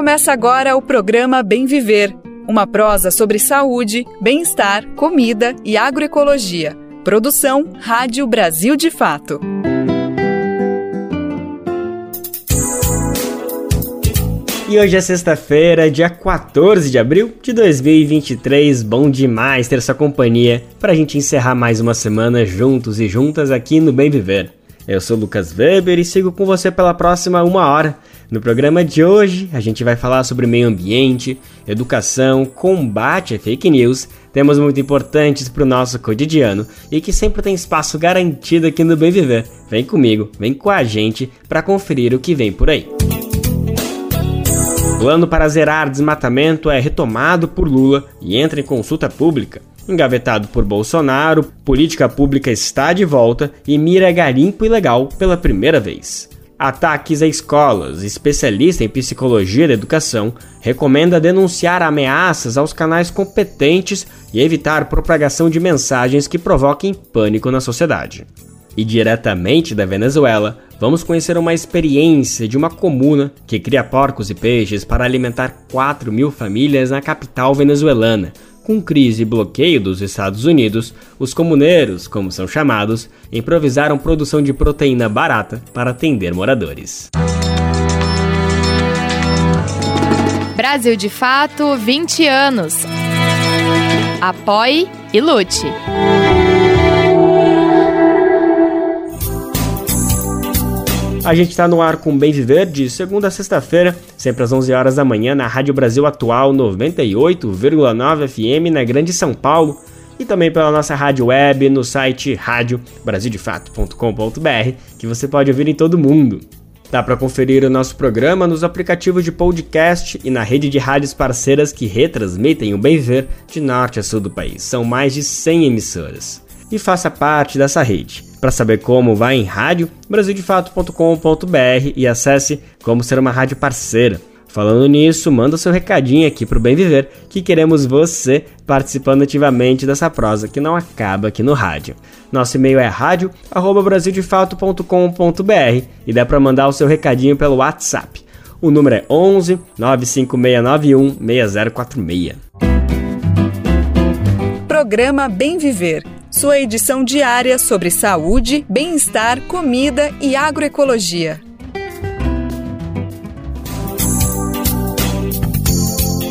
Começa agora o programa Bem Viver, uma prosa sobre saúde, bem-estar, comida e agroecologia. Produção Rádio Brasil de Fato. E hoje é sexta-feira, dia 14 de abril de 2023. Bom demais ter sua companhia para a gente encerrar mais uma semana juntos e juntas aqui no Bem Viver. Eu sou Lucas Weber e sigo com você pela próxima uma hora. No programa de hoje, a gente vai falar sobre meio ambiente, educação, combate a fake news, temas muito importantes para o nosso cotidiano e que sempre tem espaço garantido aqui no Bem Viver. Vem comigo, vem com a gente para conferir o que vem por aí. Plano para zerar desmatamento é retomado por Lula e entra em consulta pública. Engavetado por Bolsonaro, política pública está de volta e mira garimpo ilegal pela primeira vez. Ataques a escolas. Especialista em psicologia da educação recomenda denunciar ameaças aos canais competentes e evitar propagação de mensagens que provoquem pânico na sociedade. E diretamente da Venezuela, vamos conhecer uma experiência de uma comuna que cria porcos e peixes para alimentar 4 mil famílias na capital venezuelana. Com crise e bloqueio dos Estados Unidos, os comuneiros, como são chamados, improvisaram produção de proteína barata para atender moradores. Brasil de Fato 20 anos. Apoie e lute. A gente está no ar com Bem Viver de segunda a sexta-feira, sempre às 11 horas da manhã na Rádio Brasil Atual 98,9 FM na Grande São Paulo e também pela nossa rádio web no site radiobrasildefato.com.br, que você pode ouvir em todo mundo. Dá para conferir o nosso programa nos aplicativos de podcast e na rede de rádios parceiras que retransmitem o Bem Viver de norte a sul do país. São mais de 100 emissoras. E faça parte dessa rede. Para saber como, vá em rádio brasildefato.com.br e acesse como ser uma rádio parceira. Falando nisso, manda seu recadinho aqui pro Bem Viver, que queremos você participando ativamente dessa prosa que não acaba aqui no rádio. Nosso e-mail é rádio@brasildefato.com.br e dá para mandar o seu recadinho pelo WhatsApp. O número é 11 95691 6046. Programa Bem Viver sua edição diária sobre saúde, bem-estar, comida e agroecologia.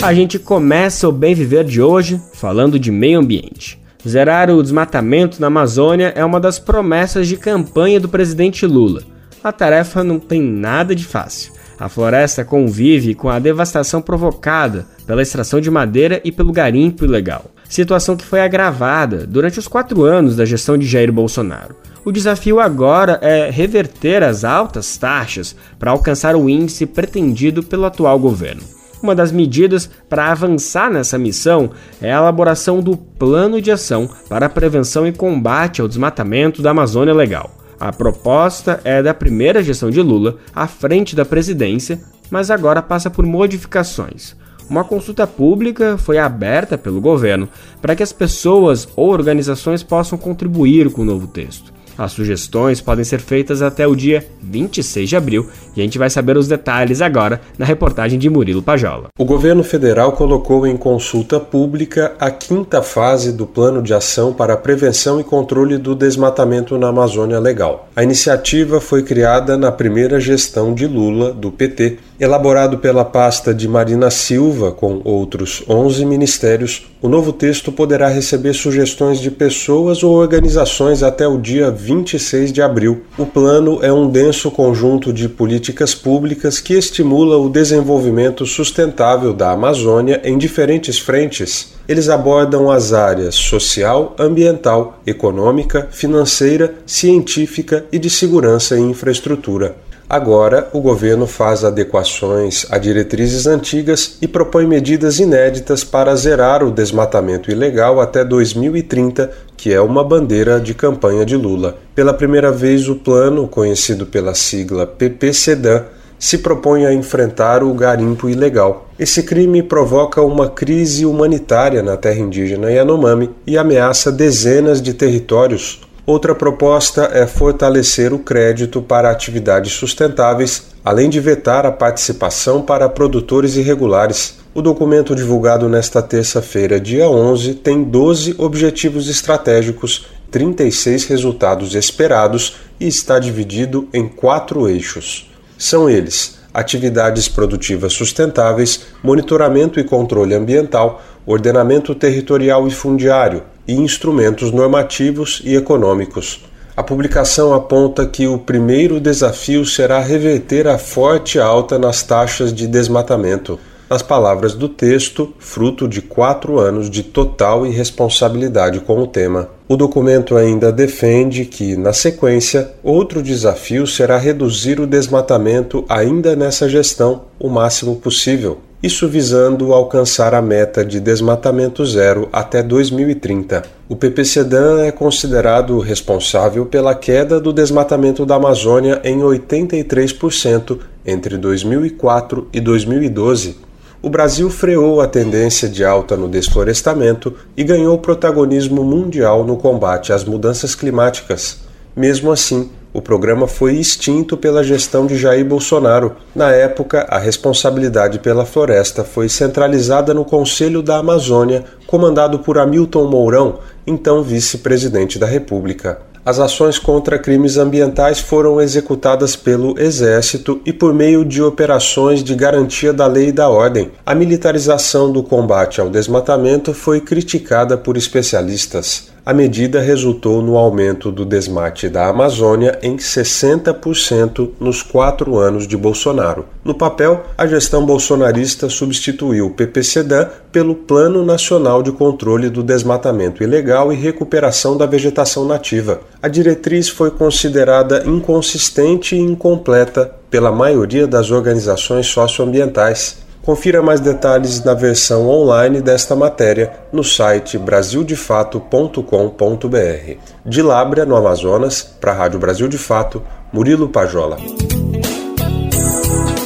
A gente começa o Bem Viver de hoje falando de meio ambiente. Zerar o desmatamento na Amazônia é uma das promessas de campanha do presidente Lula. A tarefa não tem nada de fácil. A floresta convive com a devastação provocada pela extração de madeira e pelo garimpo ilegal situação que foi agravada durante os quatro anos da gestão de Jair Bolsonaro. O desafio agora é reverter as altas taxas para alcançar o índice pretendido pelo atual governo. Uma das medidas para avançar nessa missão é a elaboração do Plano de Ação para a Prevenção e Combate ao Desmatamento da Amazônia Legal. A proposta é da primeira gestão de Lula à frente da presidência, mas agora passa por modificações uma consulta pública foi aberta pelo governo para que as pessoas ou organizações possam contribuir com o novo texto. As sugestões podem ser feitas até o dia 26 de abril e a gente vai saber os detalhes agora na reportagem de Murilo Pajola. O governo federal colocou em consulta pública a quinta fase do Plano de Ação para a Prevenção e Controle do Desmatamento na Amazônia Legal. A iniciativa foi criada na primeira gestão de Lula, do PT, elaborado pela pasta de Marina Silva com outros 11 ministérios. O novo texto poderá receber sugestões de pessoas ou organizações até o dia 26 de abril. O plano é um denso conjunto de políticas públicas que estimula o desenvolvimento sustentável da Amazônia em diferentes frentes. Eles abordam as áreas social, ambiental, econômica, financeira, científica e de segurança e infraestrutura. Agora, o governo faz adequações a diretrizes antigas e propõe medidas inéditas para zerar o desmatamento ilegal até 2030, que é uma bandeira de campanha de Lula. Pela primeira vez, o plano, conhecido pela sigla PPCDAN, se propõe a enfrentar o garimpo ilegal. Esse crime provoca uma crise humanitária na terra indígena Yanomami e ameaça dezenas de territórios Outra proposta é fortalecer o crédito para atividades sustentáveis, além de vetar a participação para produtores irregulares. O documento divulgado nesta terça-feira, dia 11, tem 12 objetivos estratégicos, 36 resultados esperados e está dividido em quatro eixos. São eles: atividades produtivas sustentáveis, monitoramento e controle ambiental, ordenamento territorial e fundiário e instrumentos normativos e econômicos. A publicação aponta que o primeiro desafio será reverter a forte alta nas taxas de desmatamento nas palavras do texto, fruto de quatro anos de total irresponsabilidade com o tema. O documento ainda defende que, na sequência, outro desafio será reduzir o desmatamento ainda nessa gestão o máximo possível, isso visando alcançar a meta de desmatamento zero até 2030. O PPCDAN é considerado responsável pela queda do desmatamento da Amazônia em 83% entre 2004 e 2012 o Brasil freou a tendência de alta no desflorestamento e ganhou protagonismo mundial no combate às mudanças climáticas. Mesmo assim, o programa foi extinto pela gestão de Jair Bolsonaro. Na época, a responsabilidade pela floresta foi centralizada no Conselho da Amazônia, comandado por Hamilton Mourão, então vice-presidente da República. As ações contra crimes ambientais foram executadas pelo Exército e por meio de operações de garantia da lei e da ordem. A militarização do combate ao desmatamento foi criticada por especialistas. A medida resultou no aumento do desmate da Amazônia em 60% nos quatro anos de Bolsonaro. No papel, a gestão bolsonarista substituiu o PPCDAN pelo Plano Nacional de Controle do Desmatamento Ilegal e Recuperação da Vegetação Nativa. A diretriz foi considerada inconsistente e incompleta pela maioria das organizações socioambientais. Confira mais detalhes na versão online desta matéria no site brasildefato.com.br. De Lábrea, no Amazonas, para a Rádio Brasil de Fato, Murilo Pajola.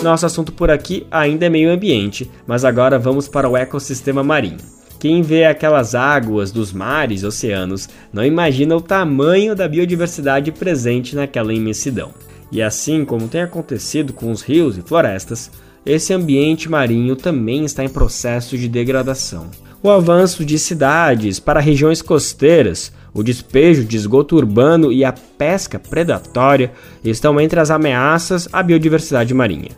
Nosso assunto por aqui ainda é meio ambiente, mas agora vamos para o ecossistema marinho. Quem vê aquelas águas dos mares e oceanos não imagina o tamanho da biodiversidade presente naquela imensidão. E assim como tem acontecido com os rios e florestas, esse ambiente marinho também está em processo de degradação. O avanço de cidades para regiões costeiras, o despejo de esgoto urbano e a pesca predatória estão entre as ameaças à biodiversidade marinha.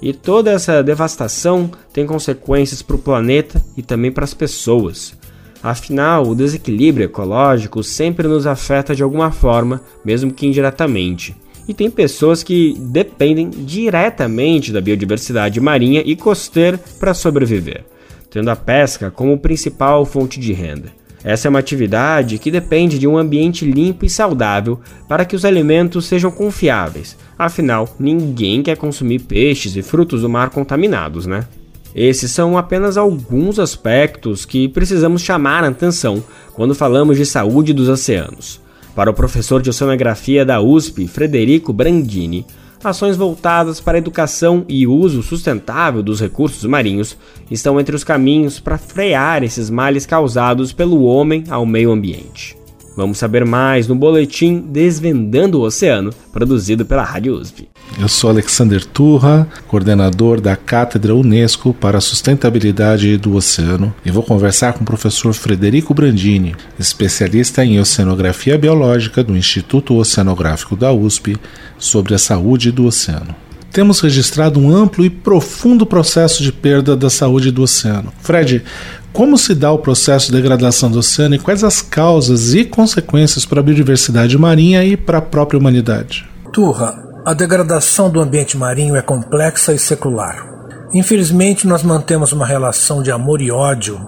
E toda essa devastação tem consequências para o planeta e também para as pessoas. Afinal, o desequilíbrio ecológico sempre nos afeta de alguma forma, mesmo que indiretamente e tem pessoas que dependem diretamente da biodiversidade marinha e costeira para sobreviver, tendo a pesca como principal fonte de renda. Essa é uma atividade que depende de um ambiente limpo e saudável para que os alimentos sejam confiáveis. Afinal, ninguém quer consumir peixes e frutos do mar contaminados, né? Esses são apenas alguns aspectos que precisamos chamar a atenção quando falamos de saúde dos oceanos. Para o professor de oceanografia da USP, Frederico Brandini, ações voltadas para a educação e uso sustentável dos recursos marinhos estão entre os caminhos para frear esses males causados pelo homem ao meio ambiente. Vamos saber mais no boletim Desvendando o Oceano, produzido pela Rádio USP. Eu sou Alexander Turra, coordenador da Cátedra Unesco para a Sustentabilidade do Oceano, e vou conversar com o professor Frederico Brandini, especialista em oceanografia biológica do Instituto Oceanográfico da USP, sobre a saúde do oceano temos registrado um amplo e profundo processo de perda da saúde do oceano. Fred, como se dá o processo de degradação do oceano e quais as causas e consequências para a biodiversidade marinha e para a própria humanidade? Turra, a degradação do ambiente marinho é complexa e secular. Infelizmente, nós mantemos uma relação de amor e ódio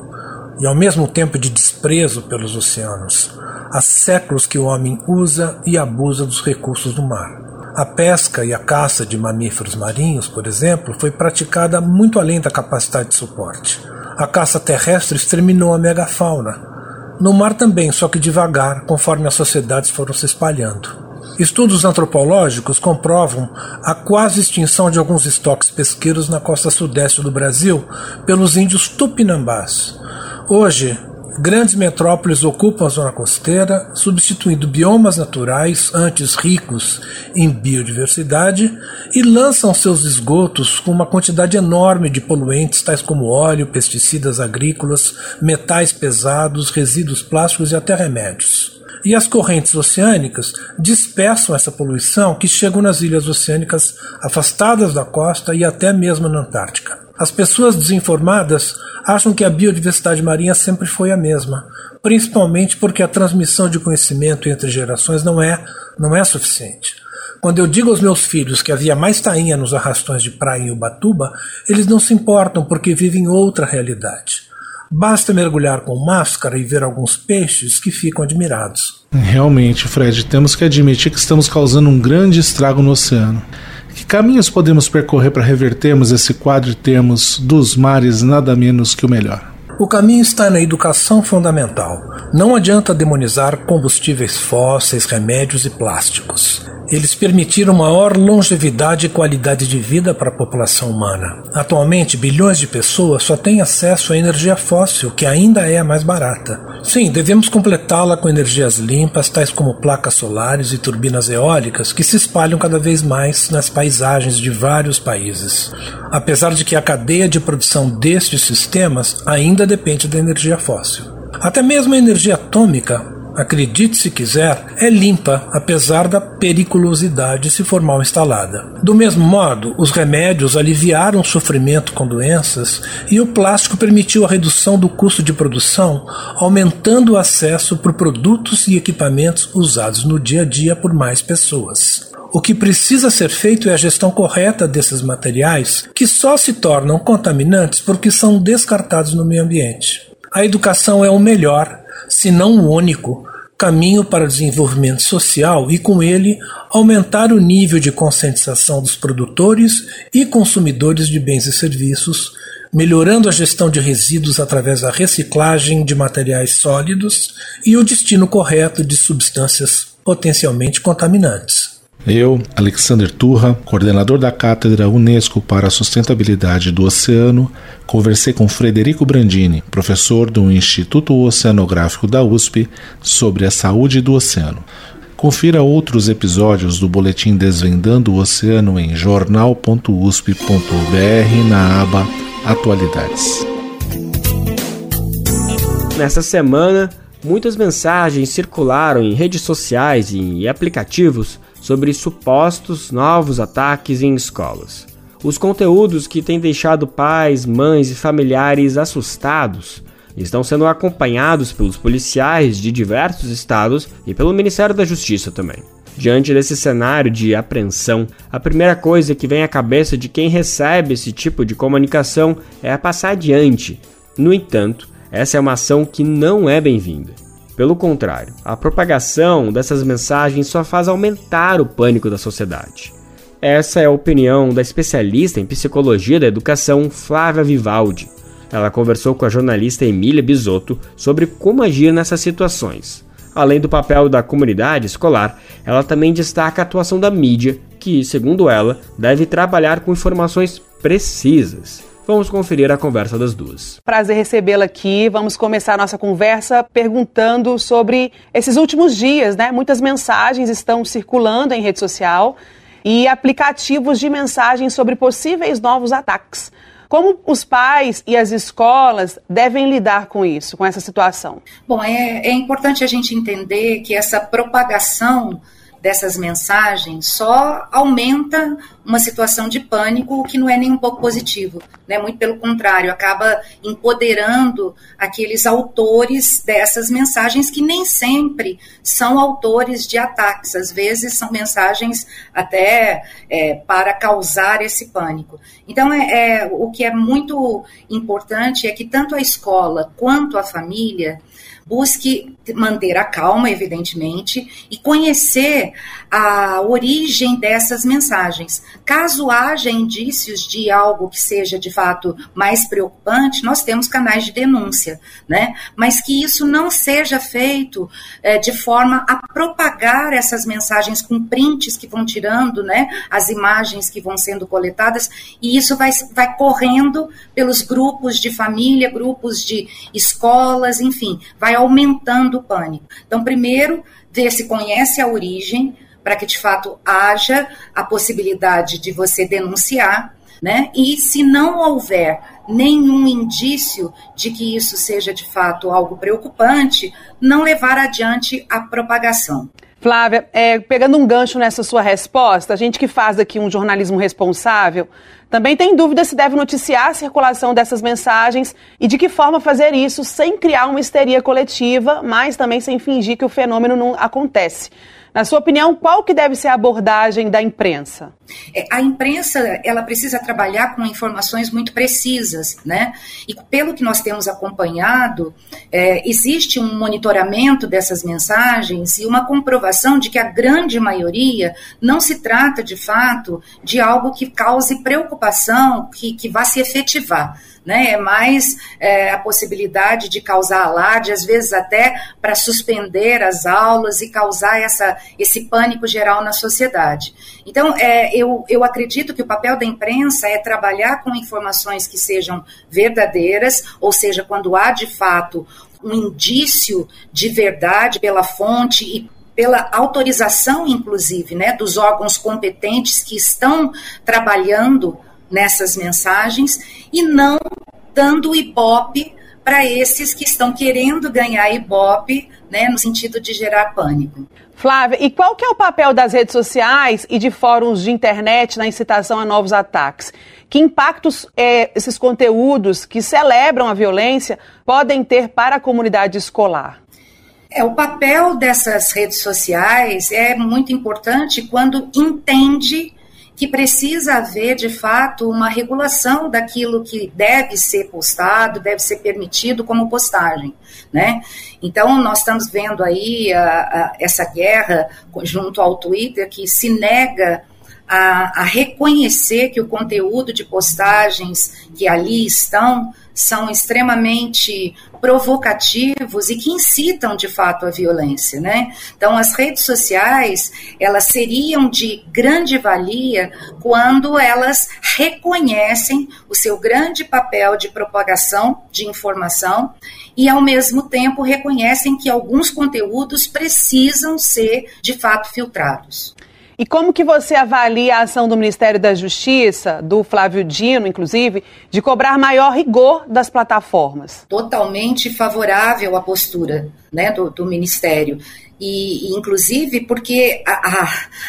e ao mesmo tempo de desprezo pelos oceanos. Há séculos que o homem usa e abusa dos recursos do mar. A pesca e a caça de mamíferos marinhos, por exemplo, foi praticada muito além da capacidade de suporte. A caça terrestre exterminou a megafauna. No mar também, só que devagar, conforme as sociedades foram se espalhando. Estudos antropológicos comprovam a quase extinção de alguns estoques pesqueiros na costa sudeste do Brasil pelos índios tupinambás. Hoje, Grandes metrópoles ocupam a zona costeira, substituindo biomas naturais antes ricos em biodiversidade e lançam seus esgotos com uma quantidade enorme de poluentes tais como óleo, pesticidas agrícolas, metais pesados, resíduos plásticos e até remédios. E as correntes oceânicas dispersam essa poluição que chegam nas ilhas oceânicas afastadas da costa e até mesmo na Antártica. As pessoas desinformadas acham que a biodiversidade marinha sempre foi a mesma, principalmente porque a transmissão de conhecimento entre gerações não é, não é suficiente. Quando eu digo aos meus filhos que havia mais tainha nos arrastões de praia em Ubatuba, eles não se importam porque vivem outra realidade. Basta mergulhar com máscara e ver alguns peixes que ficam admirados. Realmente, Fred, temos que admitir que estamos causando um grande estrago no oceano. Que caminhos podemos percorrer para revertermos esse quadro e termos dos mares nada menos que o melhor? O caminho está na educação fundamental. Não adianta demonizar combustíveis fósseis, remédios e plásticos. Eles permitiram maior longevidade e qualidade de vida para a população humana. Atualmente, bilhões de pessoas só têm acesso à energia fóssil, que ainda é a mais barata. Sim, devemos completá-la com energias limpas, tais como placas solares e turbinas eólicas, que se espalham cada vez mais nas paisagens de vários países. Apesar de que a cadeia de produção destes sistemas ainda depende da energia fóssil. Até mesmo a energia atômica acredite se quiser, é limpa, apesar da periculosidade se for mal instalada. Do mesmo modo, os remédios aliviaram o sofrimento com doenças e o plástico permitiu a redução do custo de produção, aumentando o acesso por produtos e equipamentos usados no dia a dia por mais pessoas. O que precisa ser feito é a gestão correta desses materiais, que só se tornam contaminantes porque são descartados no meio ambiente. A educação é o melhor, se não o único, caminho para o desenvolvimento social e, com ele, aumentar o nível de conscientização dos produtores e consumidores de bens e serviços, melhorando a gestão de resíduos através da reciclagem de materiais sólidos e o destino correto de substâncias potencialmente contaminantes. Eu, Alexander Turra, coordenador da Cátedra Unesco para a Sustentabilidade do Oceano, conversei com Frederico Brandini, professor do Instituto Oceanográfico da USP, sobre a saúde do oceano. Confira outros episódios do Boletim Desvendando o Oceano em jornal.usp.br na aba Atualidades. Nessa semana, muitas mensagens circularam em redes sociais e aplicativos sobre supostos novos ataques em escolas. Os conteúdos que têm deixado pais, mães e familiares assustados estão sendo acompanhados pelos policiais de diversos estados e pelo Ministério da Justiça também. Diante desse cenário de apreensão, a primeira coisa que vem à cabeça de quem recebe esse tipo de comunicação é a passar adiante. No entanto, essa é uma ação que não é bem-vinda. Pelo contrário, a propagação dessas mensagens só faz aumentar o pânico da sociedade. Essa é a opinião da especialista em psicologia da educação Flávia Vivaldi. Ela conversou com a jornalista Emília Bisotto sobre como agir nessas situações. Além do papel da comunidade escolar, ela também destaca a atuação da mídia, que, segundo ela, deve trabalhar com informações precisas Vamos conferir a conversa das duas. Prazer recebê-la aqui. Vamos começar a nossa conversa perguntando sobre esses últimos dias, né? Muitas mensagens estão circulando em rede social e aplicativos de mensagens sobre possíveis novos ataques. Como os pais e as escolas devem lidar com isso, com essa situação? Bom, é, é importante a gente entender que essa propagação dessas mensagens só aumenta uma situação de pânico, o que não é nem um pouco positivo, né? Muito pelo contrário, acaba empoderando aqueles autores dessas mensagens que nem sempre são autores de ataques, às vezes são mensagens até é, para causar esse pânico. Então, é, é, o que é muito importante é que tanto a escola quanto a família busque manter a calma, evidentemente, e conhecer a origem dessas mensagens. Caso haja indícios de algo que seja de fato mais preocupante, nós temos canais de denúncia, né? Mas que isso não seja feito é, de forma a propagar essas mensagens com prints que vão tirando, né? As imagens que vão sendo coletadas, e isso vai, vai correndo pelos grupos de família, grupos de escolas, enfim, vai aumentando o pânico. Então, primeiro, ver se conhece a origem, para que de fato haja a possibilidade de você denunciar, né? E se não houver nenhum indício de que isso seja de fato algo preocupante, não levar adiante a propagação. Flávia, é, pegando um gancho nessa sua resposta, a gente que faz aqui um jornalismo responsável também tem dúvida se deve noticiar a circulação dessas mensagens e de que forma fazer isso sem criar uma histeria coletiva, mas também sem fingir que o fenômeno não acontece. Na sua opinião, qual que deve ser a abordagem da imprensa? É, a imprensa ela precisa trabalhar com informações muito precisas, né? E pelo que nós temos acompanhado, é, existe um monitoramento dessas mensagens e uma comprovação de que a grande maioria não se trata de fato de algo que cause preocupação, que, que vá se efetivar né? É mais é, a possibilidade de causar alarde, às vezes até para suspender as aulas e causar essa, esse pânico geral na sociedade. Então, é, eu, eu acredito que o papel da imprensa é trabalhar com informações que sejam verdadeiras, ou seja, quando há de fato um indício de verdade pela fonte e pela autorização, inclusive, né, dos órgãos competentes que estão trabalhando nessas mensagens e não dando ibope para esses que estão querendo ganhar ibope, né, no sentido de gerar pânico. Flávia, e qual que é o papel das redes sociais e de fóruns de internet na incitação a novos ataques? Que impactos é, esses conteúdos que celebram a violência podem ter para a comunidade escolar? É, o papel dessas redes sociais é muito importante quando entende que precisa haver, de fato, uma regulação daquilo que deve ser postado, deve ser permitido como postagem, né? Então, nós estamos vendo aí a, a, essa guerra junto ao Twitter que se nega a, a, reconhecer que o conteúdo de postagens que ali estão são extremamente provocativos e que incitam de fato a violência, né? Então as redes sociais, elas seriam de grande valia quando elas reconhecem o seu grande papel de propagação de informação e ao mesmo tempo reconhecem que alguns conteúdos precisam ser de fato filtrados. E como que você avalia a ação do Ministério da Justiça, do Flávio Dino, inclusive, de cobrar maior rigor das plataformas? Totalmente favorável à postura né, do, do Ministério. E, e, inclusive porque a, a,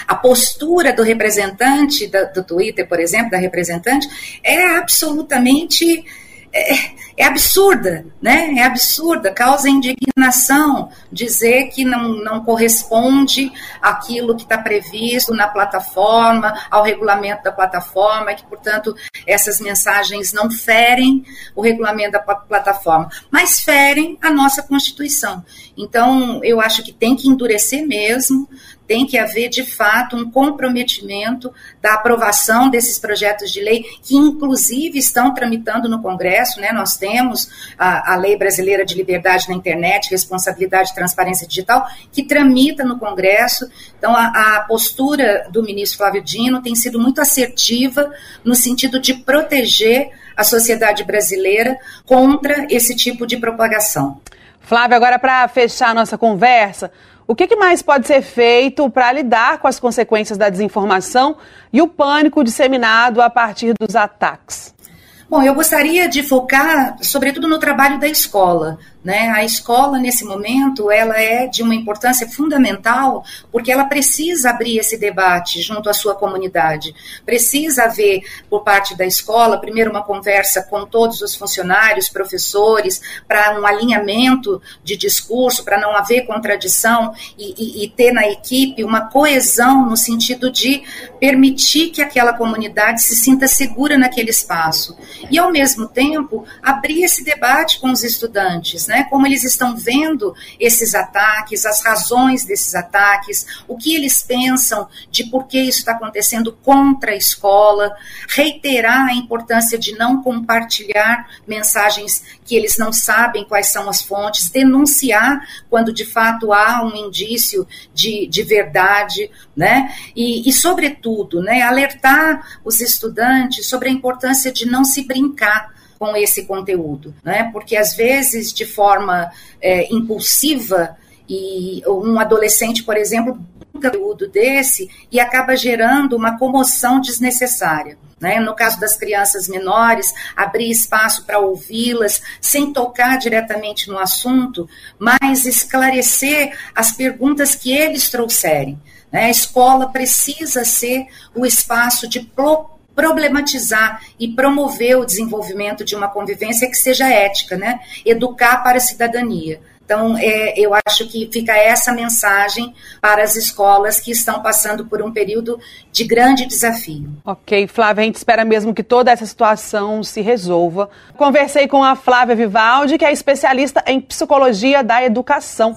a, postura do representante da, do Twitter, por exemplo, da representante, é absolutamente é, é, absurda, né? É absurda, causa indignação dizer que não, não corresponde aquilo que está previsto na plataforma, ao regulamento da plataforma, que, portanto, essas mensagens não ferem o regulamento da plataforma, mas ferem a nossa Constituição. Então, eu acho que tem que endurecer mesmo, tem que haver, de fato, um comprometimento da aprovação desses projetos de lei, que inclusive estão tramitando no Congresso, né? Nós temos a, a Lei Brasileira de Liberdade na Internet, Responsabilidade e Transparência Digital, que tramita no Congresso. Então, a, a postura do ministro Flávio Dino tem sido muito assertiva no sentido de proteger a sociedade brasileira contra esse tipo de propagação. Flávio, agora para fechar a nossa conversa, o que, que mais pode ser feito para lidar com as consequências da desinformação e o pânico disseminado a partir dos ataques? Bom, eu gostaria de focar, sobretudo, no trabalho da escola. Né? A escola, nesse momento, ela é de uma importância fundamental, porque ela precisa abrir esse debate junto à sua comunidade. Precisa haver, por parte da escola, primeiro uma conversa com todos os funcionários, professores, para um alinhamento de discurso, para não haver contradição e, e, e ter na equipe uma coesão no sentido de permitir que aquela comunidade se sinta segura naquele espaço. E, ao mesmo tempo, abrir esse debate com os estudantes né? Como eles estão vendo esses ataques, as razões desses ataques, o que eles pensam de por que isso está acontecendo contra a escola, reiterar a importância de não compartilhar mensagens que eles não sabem quais são as fontes, denunciar quando de fato há um indício de, de verdade, né? E, e, sobretudo, né, alertar os estudantes sobre a importância de não se brincar com esse conteúdo, né? Porque às vezes, de forma é, impulsiva, e um adolescente, por exemplo, um conteúdo desse e acaba gerando uma comoção desnecessária. Né? No caso das crianças menores, abrir espaço para ouvi-las, sem tocar diretamente no assunto, mas esclarecer as perguntas que eles trouxerem. Né? A escola precisa ser o espaço de problematizar e promover o desenvolvimento de uma convivência que seja ética, né? Educar para a cidadania. Então, é, eu acho que fica essa mensagem para as escolas que estão passando por um período de grande desafio. Ok, Flávia, a gente espera mesmo que toda essa situação se resolva. Conversei com a Flávia Vivaldi, que é especialista em psicologia da educação.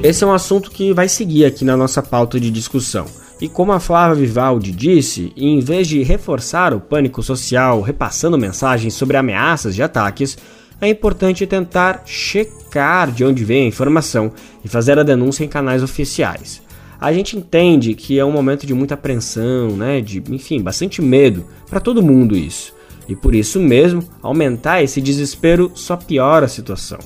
Esse é um assunto que vai seguir aqui na nossa pauta de discussão. E como a Flávia Vivaldi disse, em vez de reforçar o pânico social repassando mensagens sobre ameaças de ataques, é importante tentar checar de onde vem a informação e fazer a denúncia em canais oficiais. A gente entende que é um momento de muita apreensão, né, de, enfim, bastante medo para todo mundo isso. E por isso mesmo, aumentar esse desespero só piora a situação.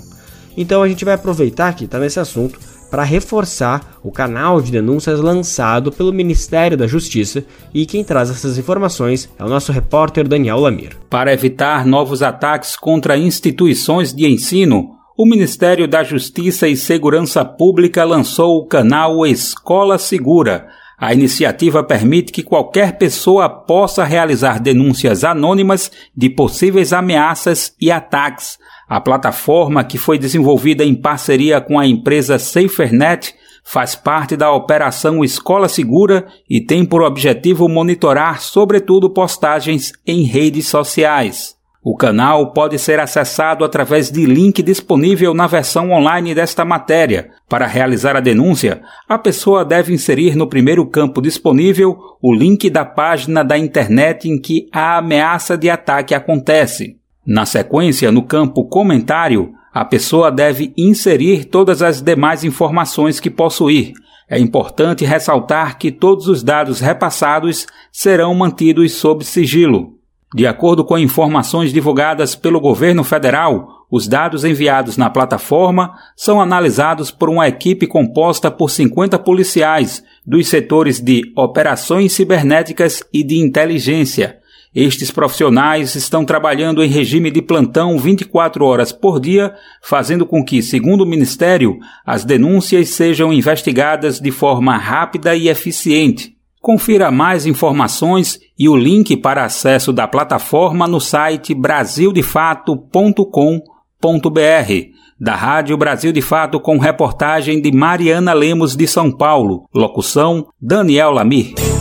Então a gente vai aproveitar que está nesse assunto para reforçar o canal de denúncias lançado pelo Ministério da Justiça e quem traz essas informações é o nosso repórter Daniel Lamir. Para evitar novos ataques contra instituições de ensino, o Ministério da Justiça e Segurança Pública lançou o canal Escola Segura. A iniciativa permite que qualquer pessoa possa realizar denúncias anônimas de possíveis ameaças e ataques a plataforma, que foi desenvolvida em parceria com a empresa SaferNet, faz parte da operação Escola Segura e tem por objetivo monitorar, sobretudo, postagens em redes sociais. O canal pode ser acessado através de link disponível na versão online desta matéria. Para realizar a denúncia, a pessoa deve inserir no primeiro campo disponível o link da página da internet em que a ameaça de ataque acontece. Na sequência, no campo Comentário, a pessoa deve inserir todas as demais informações que possuir. É importante ressaltar que todos os dados repassados serão mantidos sob sigilo. De acordo com informações divulgadas pelo governo federal, os dados enviados na plataforma são analisados por uma equipe composta por 50 policiais dos setores de operações cibernéticas e de inteligência estes profissionais estão trabalhando em regime de plantão 24 horas por dia, fazendo com que, segundo o Ministério, as denúncias sejam investigadas de forma rápida e eficiente. Confira mais informações e o link para acesso da plataforma no site brasildefato.com.br. Da Rádio Brasil de Fato com reportagem de Mariana Lemos de São Paulo. Locução Daniel Lamir.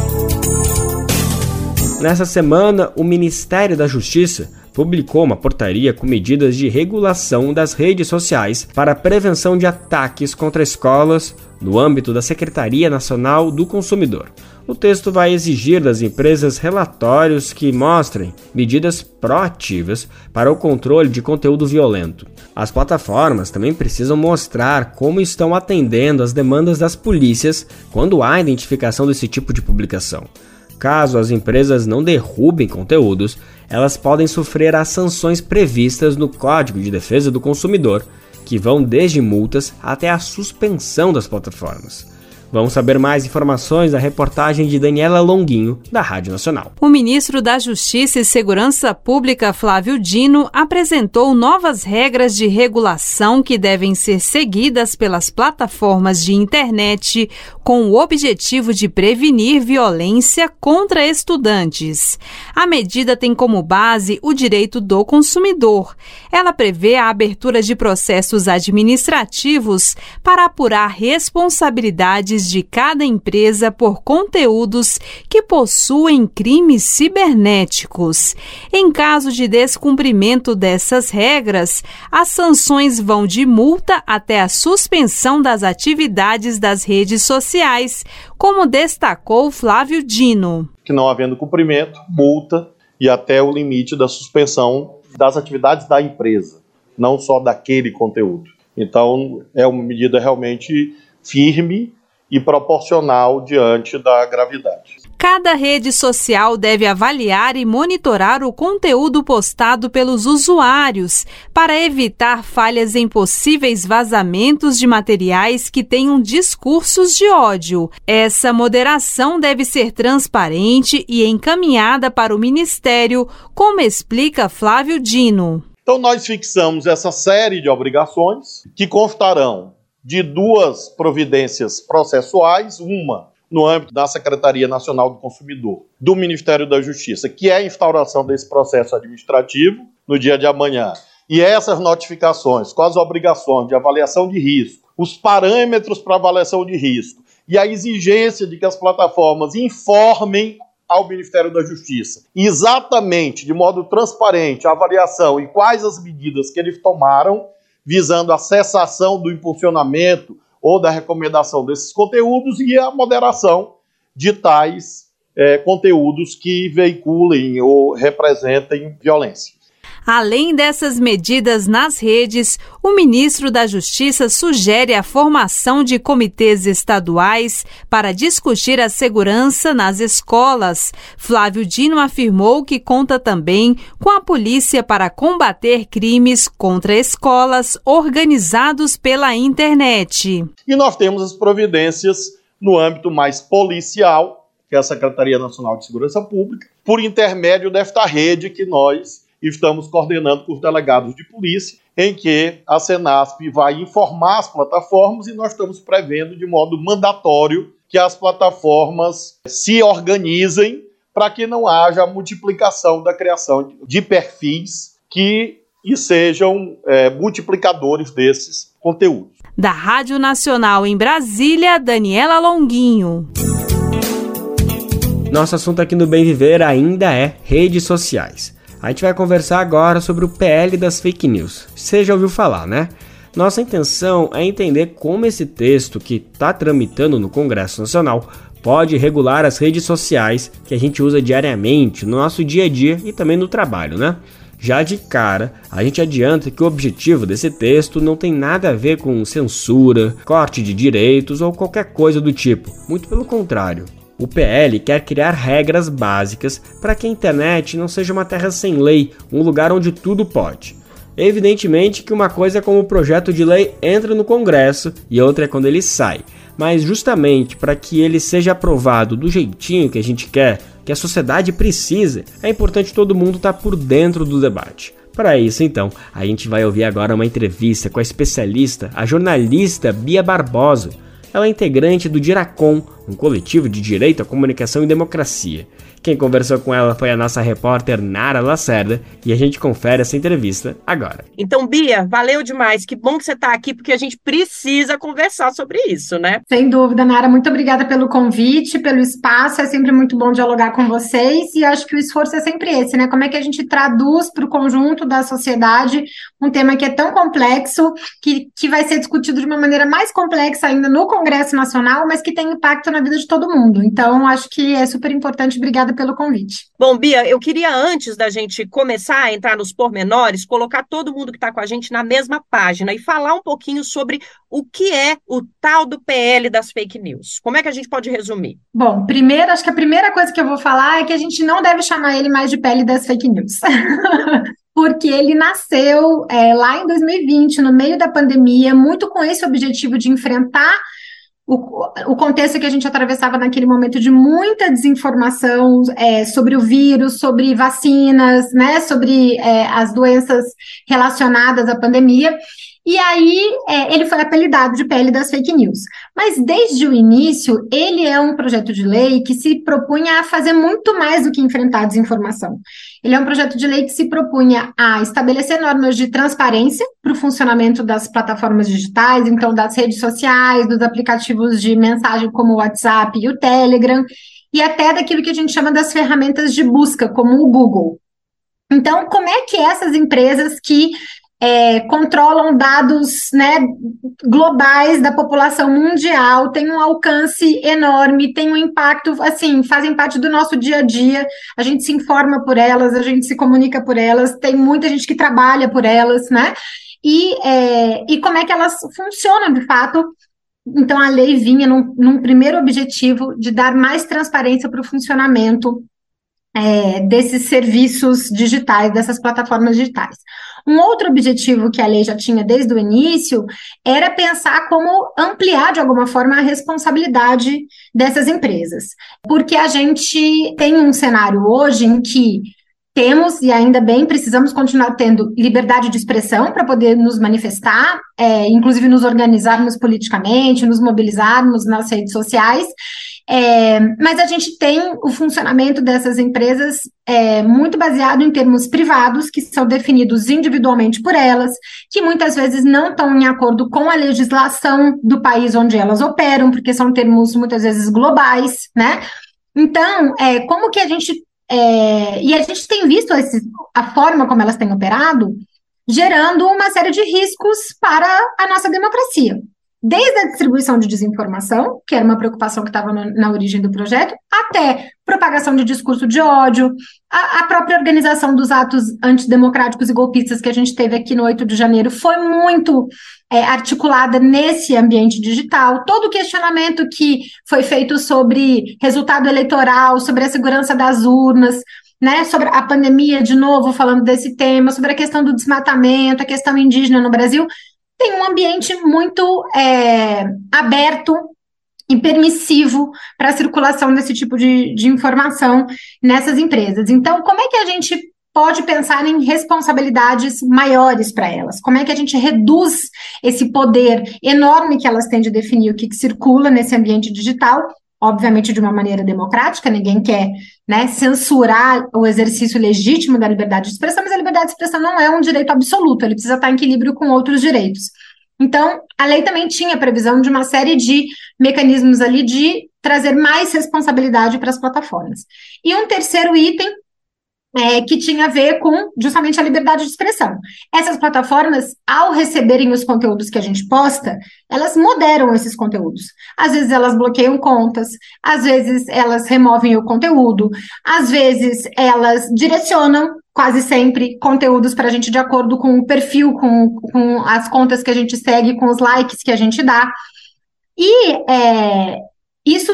Nessa semana, o Ministério da Justiça publicou uma portaria com medidas de regulação das redes sociais para a prevenção de ataques contra escolas no âmbito da Secretaria Nacional do Consumidor. O texto vai exigir das empresas relatórios que mostrem medidas proativas para o controle de conteúdo violento. As plataformas também precisam mostrar como estão atendendo às demandas das polícias quando há identificação desse tipo de publicação. Caso as empresas não derrubem conteúdos, elas podem sofrer as sanções previstas no Código de Defesa do Consumidor, que vão desde multas até a suspensão das plataformas. Vamos saber mais informações da reportagem de Daniela Longuinho, da Rádio Nacional. O ministro da Justiça e Segurança Pública, Flávio Dino, apresentou novas regras de regulação que devem ser seguidas pelas plataformas de internet com o objetivo de prevenir violência contra estudantes. A medida tem como base o direito do consumidor. Ela prevê a abertura de processos administrativos para apurar responsabilidades de cada empresa por conteúdos que possuem crimes cibernéticos. Em caso de descumprimento dessas regras, as sanções vão de multa até a suspensão das atividades das redes sociais, como destacou Flávio Dino. Que não havendo cumprimento, multa e até o limite da suspensão das atividades da empresa, não só daquele conteúdo. Então, é uma medida realmente firme e proporcional diante da gravidade. Cada rede social deve avaliar e monitorar o conteúdo postado pelos usuários para evitar falhas em possíveis vazamentos de materiais que tenham discursos de ódio. Essa moderação deve ser transparente e encaminhada para o Ministério, como explica Flávio Dino. Então, nós fixamos essa série de obrigações que constarão de duas providências processuais, uma no âmbito da Secretaria Nacional do Consumidor, do Ministério da Justiça, que é a instauração desse processo administrativo no dia de amanhã. E essas notificações com as obrigações de avaliação de risco, os parâmetros para avaliação de risco e a exigência de que as plataformas informem ao Ministério da Justiça exatamente, de modo transparente, a avaliação e quais as medidas que eles tomaram visando a cessação do impulsionamento ou da recomendação desses conteúdos e a moderação de tais é, conteúdos que veiculem ou representem violência. Além dessas medidas nas redes, o ministro da Justiça sugere a formação de comitês estaduais para discutir a segurança nas escolas. Flávio Dino afirmou que conta também com a polícia para combater crimes contra escolas organizados pela internet. E nós temos as providências no âmbito mais policial, que é a Secretaria Nacional de Segurança Pública, por intermédio desta rede que nós estamos coordenando com os delegados de polícia, em que a Senasp vai informar as plataformas e nós estamos prevendo de modo mandatório que as plataformas se organizem para que não haja multiplicação da criação de perfis que e sejam é, multiplicadores desses conteúdos. Da Rádio Nacional em Brasília, Daniela Longuinho. Nosso assunto aqui no Bem Viver ainda é redes sociais. A gente vai conversar agora sobre o PL das fake news. Você já ouviu falar, né? Nossa intenção é entender como esse texto que está tramitando no Congresso Nacional pode regular as redes sociais que a gente usa diariamente no nosso dia a dia e também no trabalho, né? Já de cara, a gente adianta que o objetivo desse texto não tem nada a ver com censura, corte de direitos ou qualquer coisa do tipo. Muito pelo contrário. O PL quer criar regras básicas para que a internet não seja uma terra sem lei, um lugar onde tudo pode. Evidentemente que uma coisa é como o projeto de lei entra no Congresso e outra é quando ele sai. Mas justamente para que ele seja aprovado do jeitinho que a gente quer, que a sociedade precisa, é importante todo mundo estar tá por dentro do debate. Para isso, então, a gente vai ouvir agora uma entrevista com a especialista, a jornalista Bia Barbosa ela é integrante do Diracom, um coletivo de direito à comunicação e democracia. Quem conversou com ela foi a nossa repórter Nara Lacerda e a gente confere essa entrevista agora. Então, Bia, valeu demais. Que bom que você está aqui porque a gente precisa conversar sobre isso, né? Sem dúvida, Nara. Muito obrigada pelo convite, pelo espaço. É sempre muito bom dialogar com vocês e acho que o esforço é sempre esse, né? Como é que a gente traduz para o conjunto da sociedade um tema que é tão complexo, que, que vai ser discutido de uma maneira mais complexa ainda no Congresso Nacional, mas que tem impacto na vida de todo mundo. Então, acho que é super importante. Obrigada obrigada pelo convite. Bom, Bia, eu queria, antes da gente começar a entrar nos pormenores, colocar todo mundo que está com a gente na mesma página e falar um pouquinho sobre o que é o tal do PL das fake news. Como é que a gente pode resumir? Bom, primeiro, acho que a primeira coisa que eu vou falar é que a gente não deve chamar ele mais de PL das fake news. porque ele nasceu é, lá em 2020, no meio da pandemia, muito com esse objetivo de enfrentar o, o contexto que a gente atravessava naquele momento de muita desinformação é, sobre o vírus, sobre vacinas, né, sobre é, as doenças relacionadas à pandemia. E aí é, ele foi apelidado de pele das fake news. Mas desde o início, ele é um projeto de lei que se propunha a fazer muito mais do que enfrentar a desinformação. Ele é um projeto de lei que se propunha a estabelecer normas de transparência para o funcionamento das plataformas digitais, então das redes sociais, dos aplicativos de mensagem como o WhatsApp e o Telegram, e até daquilo que a gente chama das ferramentas de busca, como o Google. Então, como é que essas empresas que é, controlam dados né, globais da população mundial, têm um alcance enorme, têm um impacto, assim, fazem parte do nosso dia a dia, a gente se informa por elas, a gente se comunica por elas, tem muita gente que trabalha por elas, né? E, é, e como é que elas funcionam de fato então, a lei vinha num, num, primeiro objetivo de dar mais transparência para o funcionamento é, desses serviços digitais, dessas plataformas digitais. Um outro objetivo que a lei já tinha desde o início era pensar como ampliar de alguma forma a responsabilidade dessas empresas, porque a gente tem um cenário hoje em que temos e ainda bem precisamos continuar tendo liberdade de expressão para poder nos manifestar, é, inclusive nos organizarmos politicamente, nos mobilizarmos nas redes sociais. É, mas a gente tem o funcionamento dessas empresas é, muito baseado em termos privados, que são definidos individualmente por elas, que muitas vezes não estão em acordo com a legislação do país onde elas operam, porque são termos muitas vezes globais, né? Então, é, como que a gente. É, e a gente tem visto esse, a forma como elas têm operado, gerando uma série de riscos para a nossa democracia desde a distribuição de desinformação, que era uma preocupação que estava na origem do projeto, até propagação de discurso de ódio, a, a, própria organização dos atos antidemocráticos e golpistas que a gente teve aqui no 8 de janeiro foi muito é, articulada nesse ambiente digital. Todo o questionamento que foi feito sobre resultado eleitoral, sobre a segurança das urnas, né, sobre a pandemia, de novo, falando desse tema, sobre a questão do desmatamento, a questão indígena no Brasil, tem um ambiente muito é, aberto e permissivo para a circulação desse tipo de, de informação nessas empresas. Então, como é que a gente pode pensar em responsabilidades maiores para elas? Como é que a gente reduz esse poder enorme que elas têm de definir o que, que circula nesse ambiente digital obviamente de uma maneira democrática, ninguém quer né, censurar o exercício legítimo da liberdade de expressão, mas a liberdade de expressão não é um direito absoluto, ele precisa estar em equilíbrio com outros direitos. Então, a lei também tinha previsão de uma série de mecanismos ali de trazer mais responsabilidade para as plataformas. E um terceiro item é, que tinha a ver com justamente a liberdade de expressão. Essas plataformas, ao receberem os conteúdos que a gente posta, elas moderam esses conteúdos. Às vezes elas bloqueiam contas, às vezes elas removem o conteúdo, às vezes elas direcionam quase sempre conteúdos para a gente de acordo com o perfil, com, com as contas que a gente segue, com os likes que a gente dá. E é, isso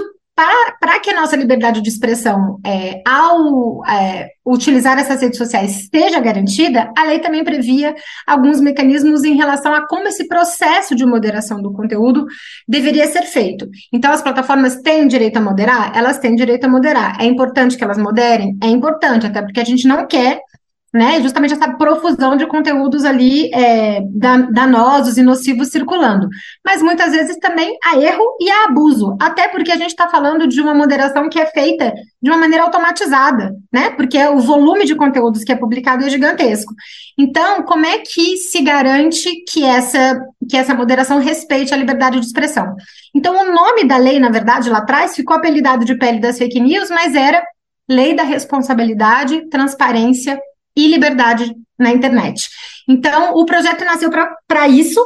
para que a nossa liberdade de expressão, é, ao é, utilizar essas redes sociais, esteja garantida, a lei também previa alguns mecanismos em relação a como esse processo de moderação do conteúdo deveria ser feito. Então, as plataformas têm direito a moderar? Elas têm direito a moderar. É importante que elas moderem? É importante, até porque a gente não quer né? Justamente essa profusão de conteúdos ali é, danosos e nocivos circulando. Mas muitas vezes também há erro e há abuso, até porque a gente está falando de uma moderação que é feita de uma maneira automatizada, né? Porque o volume de conteúdos que é publicado é gigantesco. Então, como é que se garante que essa, que essa moderação respeite a liberdade de expressão? Então, o nome da lei, na verdade, lá atrás, ficou apelidado de pele das fake news, mas era Lei da Responsabilidade, Transparência e liberdade na internet. Então, o projeto nasceu para isso,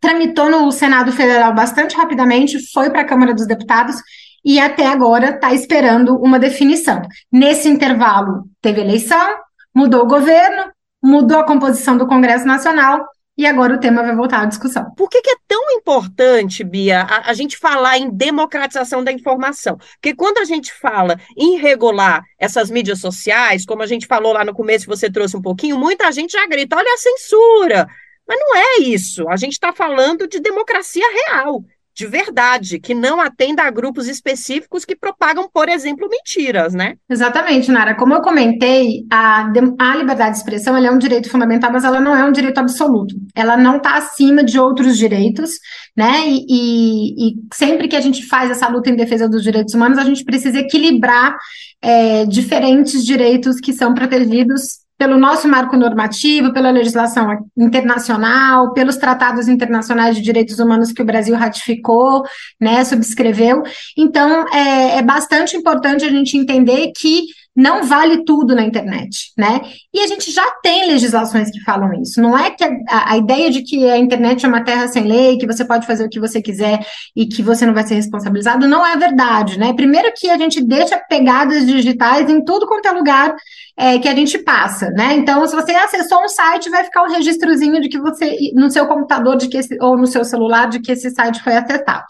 tramitou no Senado Federal bastante rapidamente, foi para a Câmara dos Deputados e até agora está esperando uma definição. Nesse intervalo, teve eleição, mudou o governo, mudou a composição do Congresso Nacional e agora o tema vai voltar à discussão. Por que, que é tão importante, Bia, a, a, gente falar em democratização da informação? Porque quando a gente fala em regular essas mídias sociais, como a gente falou lá no começo, você trouxe um pouquinho, muita gente já grita: olha a censura. Mas não é isso. A gente está falando de democracia real. De verdade, que não atenda a grupos específicos que propagam, por exemplo, mentiras, né? Exatamente, Nara. Como eu comentei, a, a liberdade de expressão é um direito fundamental, mas ela não é um direito absoluto. Ela não está acima de outros direitos, né? E, e, e, sempre que a gente faz essa luta em defesa dos direitos humanos, a gente precisa equilibrar é, diferentes direitos que são protegidos pelo nosso marco normativo, pela legislação internacional, pelos tratados internacionais de direitos humanos que o Brasil ratificou, né, subscreveu. Então, é, é bastante importante a gente entender que não vale tudo na internet, né? E a gente já tem legislações que falam isso. Não é que a, a, ideia de que a internet é uma terra sem lei, que você pode fazer o que você quiser e que você não vai ser responsabilizado, não é verdade, né? Primeiro que a gente deixa pegadas digitais em tudo quanto é lugar é, que a gente passa, né? Então, se você acessou um site, vai ficar um registrozinho de que você, no seu computador de que esse, ou no seu celular, de que esse site foi acessado.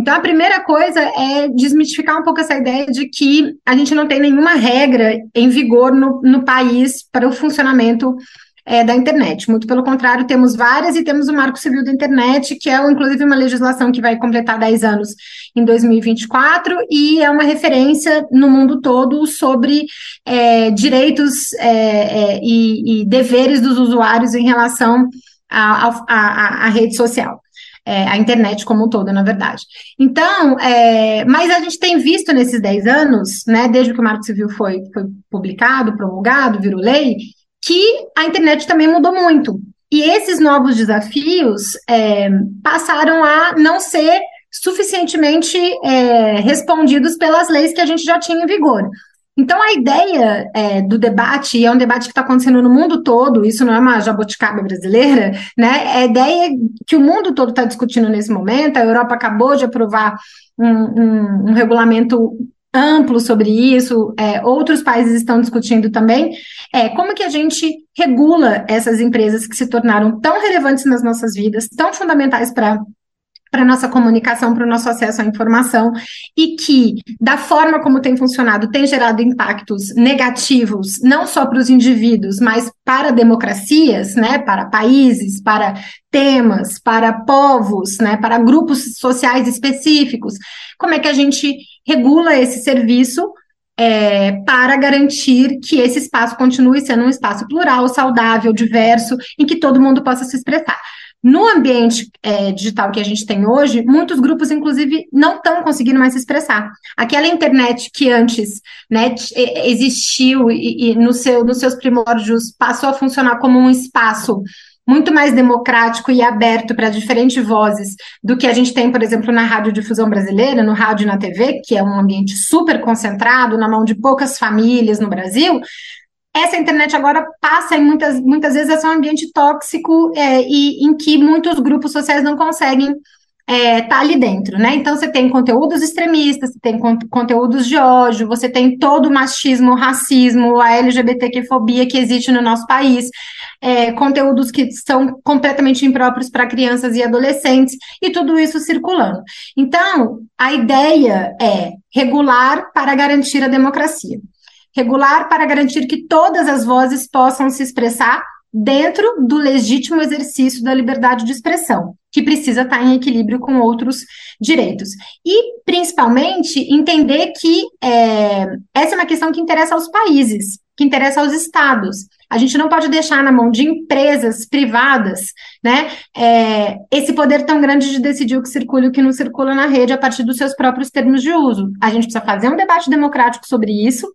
Então, a primeira coisa é desmistificar um pouco essa ideia de que a gente não tem nenhuma regra em vigor no, no país para o funcionamento é, da internet. Muito pelo contrário, temos várias e temos o Marco Civil da Internet, que é, inclusive, uma legislação que vai completar 10 anos em 2024 e é uma referência no mundo todo sobre é, direitos é, é e, e, deveres dos usuários em relação à rede social é, a internet como um todo, na verdade. Então, é, mas a gente tem visto nesses 10 anos, né, desde que o Marco Civil foi, foi publicado, promulgado, virou lei, que a internet também mudou muito. E esses novos desafios é, passaram a não ser suficientemente é, respondidos pelas leis que a gente já tinha em vigor. Então, a ideia é, do debate, e é um debate que está acontecendo no mundo todo, isso não é uma jabuticaba brasileira, né? É a ideia que o mundo todo está discutindo nesse momento. A Europa acabou de aprovar um, um, um regulamento amplo sobre isso, é, outros países estão discutindo também, é como que a gente regula essas empresas que se tornaram tão relevantes nas nossas vidas, tão fundamentais para para nossa comunicação, para o nosso acesso à informação, e que, da forma como tem funcionado, tem gerado impactos negativos, não só para os indivíduos, mas para democracias, né, para países, para temas, para povos, né, para grupos sociais específicos. Como é que a gente regula esse serviço é, para garantir que esse espaço continue sendo um espaço plural, saudável, diverso, em que todo mundo possa se expressar. No ambiente é, digital que a gente tem hoje, muitos grupos, inclusive, não estão conseguindo mais se expressar. Aquela internet que antes né, existiu e, e no seu, nos seus primórdios passou a funcionar como um espaço muito mais democrático e aberto para diferentes vozes do que a gente tem, por exemplo, na radiodifusão brasileira, no rádio e na TV, que é um ambiente super concentrado na mão de poucas famílias no Brasil, essa internet agora passa em muitas, muitas vezes a ser um ambiente tóxico é, e em que muitos grupos sociais não conseguem estar é, tá ali dentro, né? Então você tem conteúdos extremistas, você tem con conteúdos de ódio, você tem todo o machismo, o racismo, a LGBTQ-fobia que existe no nosso país, é, conteúdos que são completamente impróprios para crianças e adolescentes, e tudo isso circulando. Então, a ideia é regular para garantir a democracia regular para garantir que todas as vozes possam se expressar dentro do legítimo exercício da liberdade de expressão, que precisa estar em equilíbrio com outros direitos. E, principalmente, entender que é, essa é uma questão que interessa aos países, que interessa aos estados. A gente não pode deixar na mão de empresas privadas, né, é, esse poder tão grande de decidir o que circula e o que não circula na rede a partir dos seus próprios termos de uso. A gente precisa fazer um debate democrático sobre isso,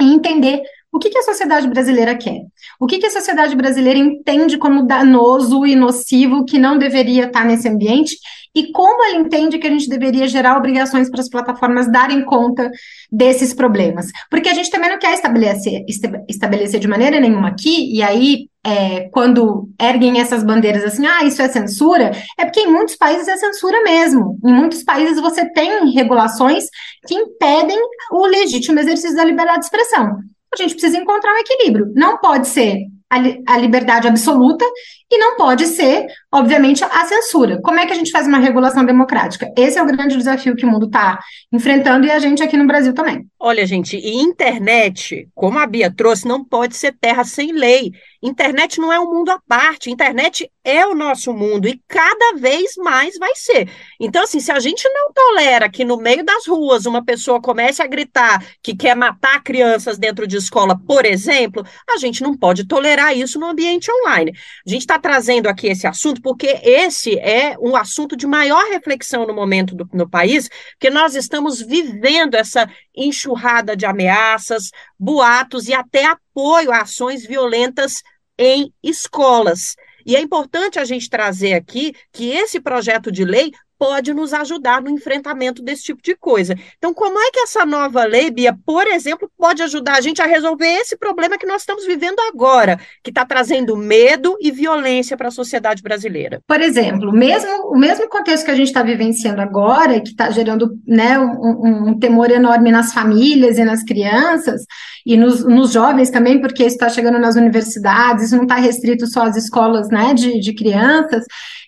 e entender o que, que a sociedade brasileira quer. O que, que a sociedade brasileira entende como danoso e nocivo que não deveria estar nesse ambiente e como ela entende que a gente deveria gerar obrigações para as plataformas darem conta desses problemas. Porque a gente também não quer estabelecer, estabelecer de maneira nenhuma aqui, e aí, é, quando erguem essas bandeiras assim, ah, isso é censura, é porque em muitos países é censura mesmo. Em muitos países você tem regulações que impedem o legítimo exercício da liberdade de expressão. A gente precisa encontrar um equilíbrio. Não pode ser a, a liberdade absoluta e não pode ser, obviamente, a censura. Como é que a gente faz uma regulação democrática? Esse é o grande desafio que o mundo está enfrentando e a gente aqui no Brasil também. Olha, gente, e internet, como a Bia trouxe, não pode ser terra sem lei. Internet não é um mundo à parte, internet é o nosso mundo e cada vez mais vai ser. Então, assim, se a gente não tolera que no meio das ruas uma pessoa comece a gritar que quer matar crianças dentro de escola, por exemplo, a gente não pode tolerar isso no ambiente online. A gente está trazendo aqui esse assunto porque esse é um assunto de maior reflexão no momento do, no país, porque nós estamos vivendo essa enxurrada de ameaças, boatos e até apoio a ações violentas em escolas. E é importante a gente trazer aqui que esse projeto de lei pode nos ajudar no enfrentamento desse tipo de coisa. Então, como é que essa nova lei, Bia, por exemplo, pode ajudar a gente a resolver esse problema que nós estamos vivendo agora, que está trazendo medo e violência para a sociedade brasileira? Por exemplo, mesmo, o mesmo contexto que a gente está vivenciando agora, que está gerando né, um, um, temor enorme nas famílias e nas crianças, e nos, nos jovens também, porque isso está chegando nas universidades, isso não está restrito só às escolas né, de, de crianças,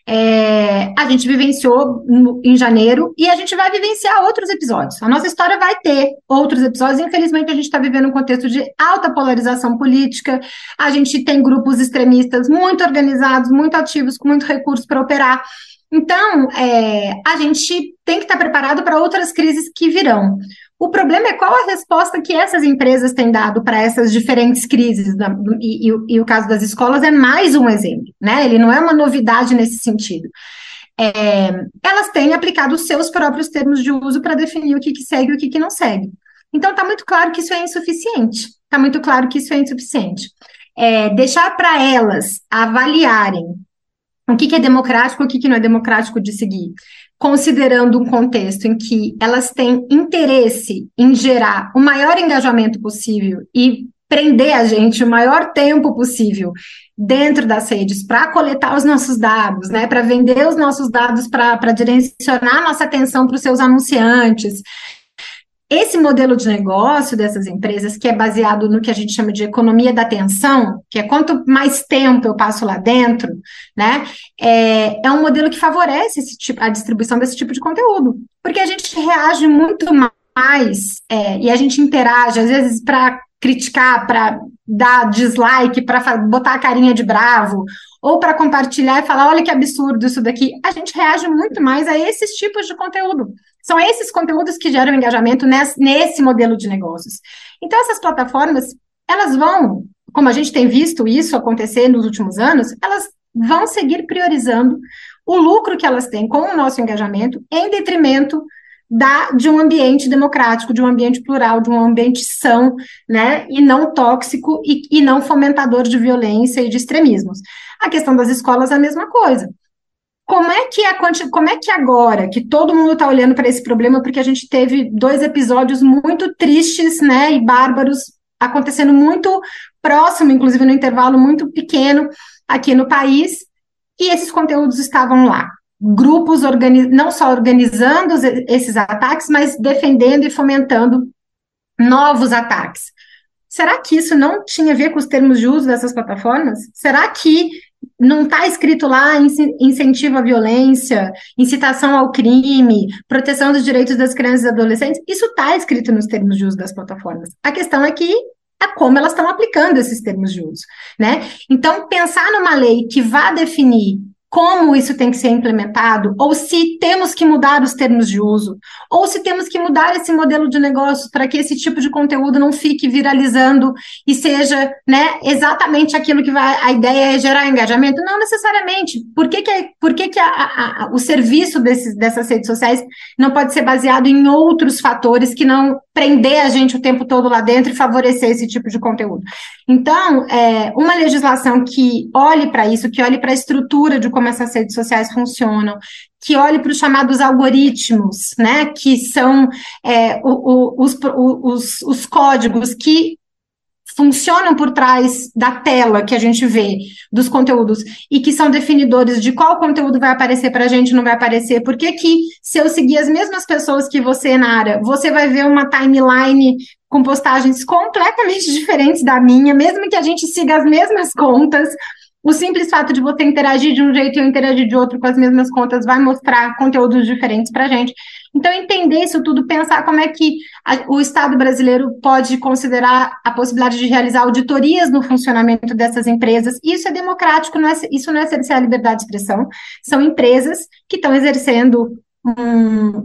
é, a gente vivenciou no, em janeiro e a gente vai vivenciar outros episódios. A nossa história vai ter outros episódios. Infelizmente, a gente está vivendo um contexto de alta polarização política. A gente tem grupos extremistas muito organizados, muito ativos, com muito recurso para operar. Então, é, a gente tem que estar preparado para outras crises que virão. O problema é qual a resposta que essas empresas têm dado para essas diferentes crises, da, e, e, e, o caso das escolas é mais um exemplo, né? Ele não é uma novidade nesse sentido. É, elas têm aplicado os seus próprios termos de uso para definir o que, que segue e o que, que não segue. Então, está muito claro que isso é insuficiente. Está muito claro que isso é insuficiente. É, deixar para elas avaliarem o que, que é democrático e o que, que não é democrático de seguir considerando um contexto em que elas têm interesse em gerar o maior engajamento possível e prender a gente o maior tempo possível dentro das redes para coletar os nossos dados, né, para vender os nossos dados para direcionar nossa atenção para os seus anunciantes, esse modelo de negócio dessas empresas, que é baseado no que a gente chama de economia da atenção, que é quanto mais tempo eu passo lá dentro, né? É, é um modelo que favorece tipo, a distribuição desse tipo de conteúdo, porque a gente reage muito mais é, e a gente interage, às vezes, para criticar, para dar dislike, para botar a carinha de bravo, ou para compartilhar e falar: olha que absurdo isso daqui. A gente reage muito mais a esses tipos de conteúdo. São esses conteúdos que geram engajamento nesse, nesse modelo de negócios. Então, essas plataformas, elas vão, como a gente tem visto isso acontecer nos últimos anos, elas vão seguir priorizando o lucro que elas têm com o nosso engajamento em detrimento da, de um ambiente democrático, de um ambiente plural, de um ambiente são, né, e não tóxico e, e não fomentador de violência e de extremismos. A questão das escolas é a mesma coisa. Como é que a como é que agora que todo mundo está olhando para esse problema, porque a gente teve dois episódios muito tristes, né, e bárbaros acontecendo muito próximo, inclusive no intervalo muito pequeno aqui no país, e esses conteúdos estavam lá. Grupos não só organizando esses ataques, mas defendendo e fomentando novos ataques. Será que isso não tinha a ver com os termos de uso dessas plataformas? Será que não está escrito lá incentivo à violência, incitação ao crime, proteção dos direitos das crianças e adolescentes. Isso está escrito nos termos de uso das plataformas. A questão é que é como elas estão aplicando esses termos de uso, né? Então, pensar numa lei que vá definir como isso tem que ser implementado, ou se temos que mudar os termos de uso, ou se temos que mudar esse modelo de negócio para que esse tipo de conteúdo não fique viralizando e seja né, exatamente aquilo que vai, a ideia é gerar engajamento. Não necessariamente. Por que, que, por que, que a, a, a, o serviço desses, dessas redes sociais não pode ser baseado em outros fatores que não prender a gente o tempo todo lá dentro e favorecer esse tipo de conteúdo? Então, é, uma legislação que olhe para isso, que olhe para a estrutura de como essas redes sociais funcionam, que olhe para os chamados algoritmos, né, que são é, o, o, os, os, os códigos que funcionam por trás da tela que a gente vê dos conteúdos e que são definidores de qual conteúdo vai aparecer para a gente, não vai aparecer. Por que que, se eu seguir as mesmas pessoas que você, Nara, você vai ver uma timeline com postagens completamente diferentes da minha, mesmo que a gente siga as mesmas contas, O simples fato de você interagir de um jeito e eu interagir de outro com as mesmas contas vai mostrar conteúdos diferentes para a gente. Então, entender isso tudo, pensar como é que a, o Estado brasileiro pode considerar a possibilidade de realizar auditorias no funcionamento dessas empresas. Isso é democrático, não é, isso não é cercear a liberdade de expressão. São empresas que estão exercendo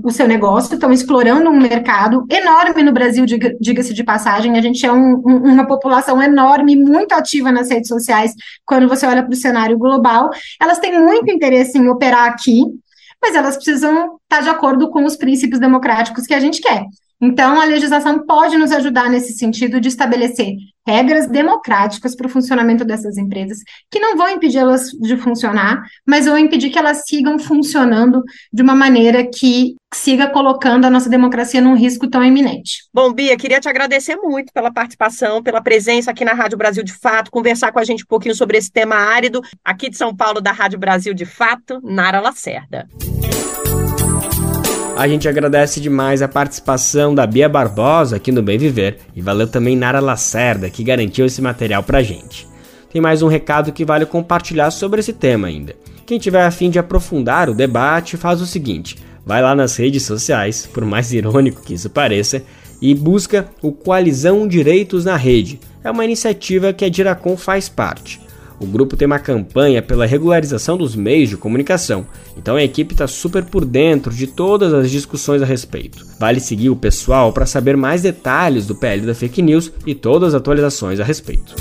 o seu negócio, estão explorando um mercado enorme no Brasil, diga-se de passagem. A gente é um, um, uma população enorme, muito ativa nas redes sociais, quando você olha para o cenário global. Elas têm muito interesse em operar aqui, mas elas precisam estar de acordo com os princípios democráticos que a gente quer. Então, a legislação pode nos ajudar nesse sentido de estabelecer regras democráticas para o funcionamento dessas empresas, que não vão impedi-las de funcionar, mas vão impedir que elas sigam funcionando de uma maneira que siga colocando a nossa democracia num risco tão iminente. Bom, Bia, queria te agradecer muito pela participação, pela presença aqui na Rádio Brasil de Fato, conversar com a gente um pouquinho sobre esse tema árido, aqui de São Paulo, da Rádio Brasil de Fato, Nara Lacerda. A gente agradece demais a participação da Bia Barbosa aqui no Bem Viver e valeu também Nara Lacerda que garantiu esse material pra gente. Tem mais um recado que vale compartilhar sobre esse tema ainda. Quem tiver a fim de aprofundar o debate faz o seguinte: vai lá nas redes sociais, por mais irônico que isso pareça, e busca o Coalizão Direitos na Rede. É uma iniciativa que a Diracom faz parte. O grupo tem uma campanha pela regularização dos meios de comunicação, então a equipe está super por dentro de todas as discussões a respeito. Vale seguir o pessoal para saber mais detalhes do PL da fake news e todas as atualizações a respeito.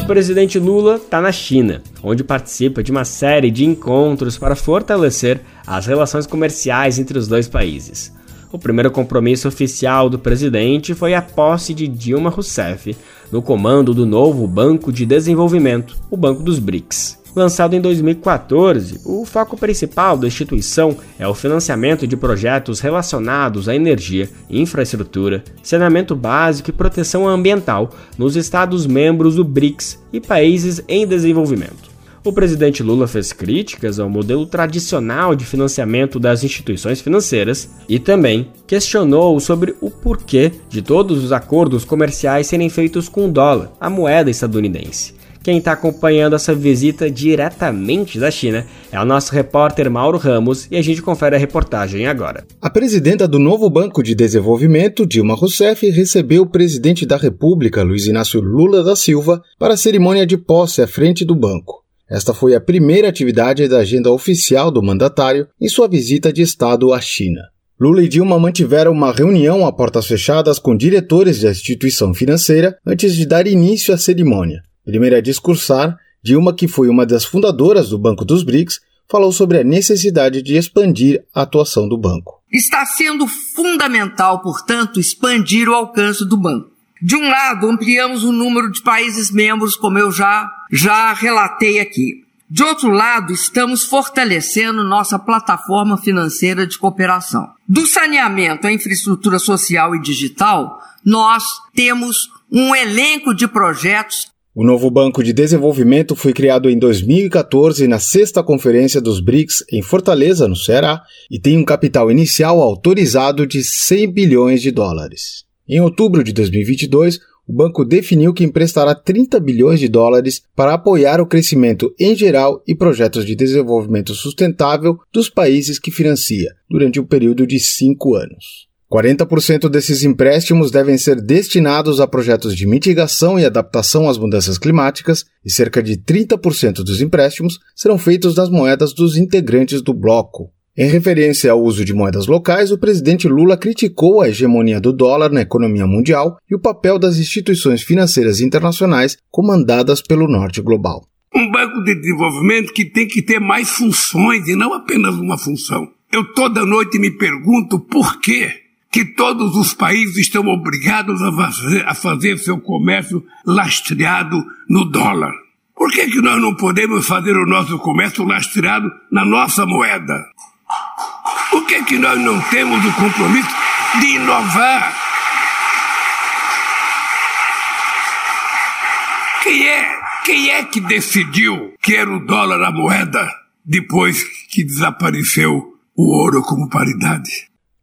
O presidente Lula está na China, onde participa de uma série de encontros para fortalecer as relações comerciais entre os dois países. O primeiro compromisso oficial do presidente foi a posse de Dilma Rousseff no comando do novo Banco de Desenvolvimento, o Banco dos BRICS. Lançado em 2014, o foco principal da instituição é o financiamento de projetos relacionados à energia, infraestrutura, saneamento básico e proteção ambiental nos Estados-membros do BRICS e países em desenvolvimento. O presidente Lula fez críticas ao modelo tradicional de financiamento das instituições financeiras e também questionou sobre o porquê de todos os acordos comerciais serem feitos com dólar, a moeda estadunidense. Quem está acompanhando essa visita diretamente da China é o nosso repórter Mauro Ramos e a gente confere a reportagem agora. A presidenta do novo Banco de Desenvolvimento, Dilma Rousseff, recebeu o presidente da República, Luiz Inácio Lula da Silva, para a cerimônia de posse à frente do banco. Esta foi a primeira atividade da agenda oficial do mandatário em sua visita de Estado à China. Lula e Dilma mantiveram uma reunião a portas fechadas com diretores da instituição financeira antes de dar início à cerimônia. Primeira a discursar, Dilma, que foi uma das fundadoras do Banco dos BRICS, falou sobre a necessidade de expandir a atuação do banco. Está sendo fundamental, portanto, expandir o alcance do banco. De um lado, ampliamos o número de países membros, como eu já, já relatei aqui. De outro lado, estamos fortalecendo nossa plataforma financeira de cooperação. Do saneamento à infraestrutura social e digital, nós temos um elenco de projetos. O novo Banco de Desenvolvimento foi criado em 2014 na sexta conferência dos BRICS em Fortaleza, no Ceará, e tem um capital inicial autorizado de 100 bilhões de dólares. Em outubro de 2022, o banco definiu que emprestará 30 bilhões de dólares para apoiar o crescimento em geral e projetos de desenvolvimento sustentável dos países que financia, durante um período de cinco anos. 40% desses empréstimos devem ser destinados a projetos de mitigação e adaptação às mudanças climáticas, e cerca de 30% dos empréstimos serão feitos nas moedas dos integrantes do bloco, em referência ao uso de moedas locais, o presidente Lula criticou a hegemonia do dólar na economia mundial e o papel das instituições financeiras internacionais comandadas pelo norte global. Um banco de desenvolvimento que tem que ter mais funções e não apenas uma função. Eu toda noite me pergunto por que que todos os países estão obrigados a fazer, a fazer seu comércio lastreado no dólar. Por que, que nós não podemos fazer o nosso comércio lastreado na nossa moeda? Por que, que nós não temos o compromisso de inovar? Quem é, quem é que decidiu que era o dólar a moeda depois que desapareceu o ouro como paridade?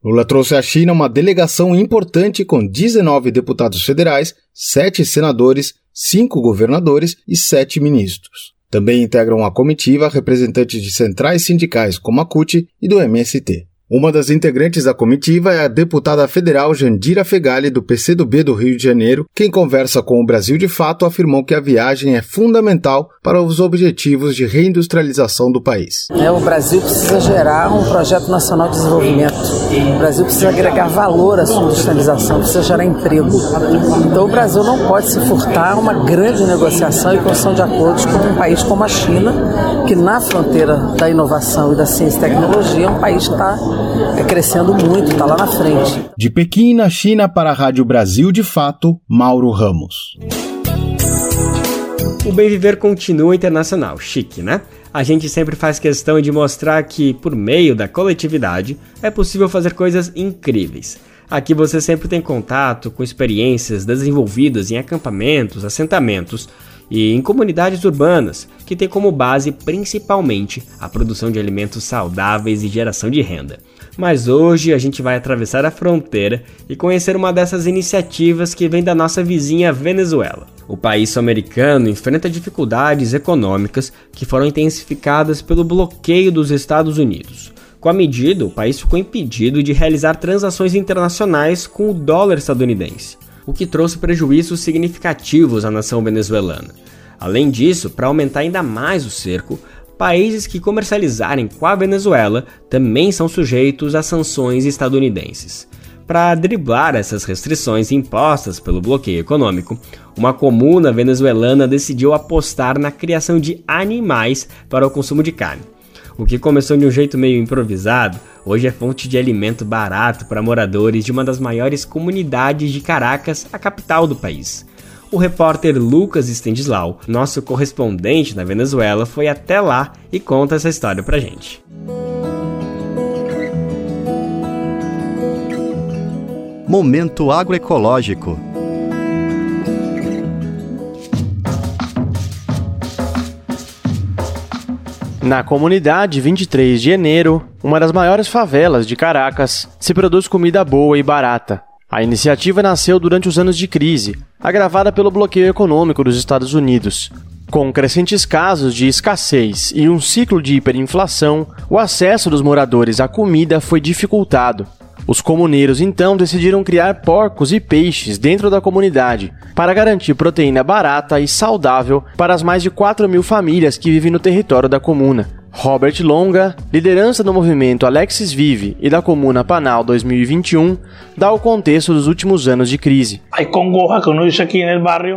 Lula trouxe à China uma delegação importante com 19 deputados federais, 7 senadores cinco governadores e sete ministros. Também integram a comitiva representantes de centrais sindicais como a CUT e do MST. Uma das integrantes da comitiva é a deputada federal Jandira Fegali, do PCdoB do Rio de Janeiro. Quem conversa com o Brasil de Fato afirmou que a viagem é fundamental para os objetivos de reindustrialização do país. É, o Brasil precisa gerar um projeto nacional de desenvolvimento. O Brasil precisa agregar valor à sua industrialização, precisa gerar emprego. Então o Brasil não pode se furtar a uma grande negociação e construção de acordos com um país como a China, que na fronteira da inovação e da ciência e tecnologia é um país que está é crescendo muito, está lá na frente. De Pequim, na China, para a Rádio Brasil de Fato, Mauro Ramos. O Bem Viver continua internacional, chique, né? A gente sempre faz questão de mostrar que, por meio da coletividade, é possível fazer coisas incríveis. Aqui você sempre tem contato com experiências desenvolvidas em acampamentos, assentamentos e em comunidades urbanas, que têm como base principalmente a produção de alimentos saudáveis e geração de renda. Mas hoje a gente vai atravessar a fronteira e conhecer uma dessas iniciativas que vem da nossa vizinha Venezuela. O país sul-americano enfrenta dificuldades econômicas que foram intensificadas pelo bloqueio dos Estados Unidos. Com a medida, o país ficou impedido de realizar transações internacionais com o dólar estadunidense o que trouxe prejuízos significativos à nação venezuelana. Além disso, para aumentar ainda mais o cerco, países que comercializarem com a Venezuela também são sujeitos a sanções estadunidenses. Para driblar essas restrições impostas pelo bloqueio econômico, uma comuna venezuelana decidiu apostar na criação de animais para o consumo de carne. O que começou de um jeito meio improvisado, hoje é fonte de alimento barato para moradores de uma das maiores comunidades de Caracas, a capital do país. O repórter Lucas Stendislau, nosso correspondente na Venezuela, foi até lá e conta essa história pra gente. Momento agroecológico Na comunidade 23 de Janeiro, uma das maiores favelas de Caracas, se produz comida boa e barata. A iniciativa nasceu durante os anos de crise, agravada pelo bloqueio econômico dos Estados Unidos. Com crescentes casos de escassez e um ciclo de hiperinflação, o acesso dos moradores à comida foi dificultado. Os comuneiros então decidiram criar porcos e peixes dentro da comunidade para garantir proteína barata e saudável para as mais de 4 mil famílias que vivem no território da comuna. Robert Longa, liderança do movimento Alexis Vive e da Comuna Panal 2021, dá o contexto dos últimos anos de crise.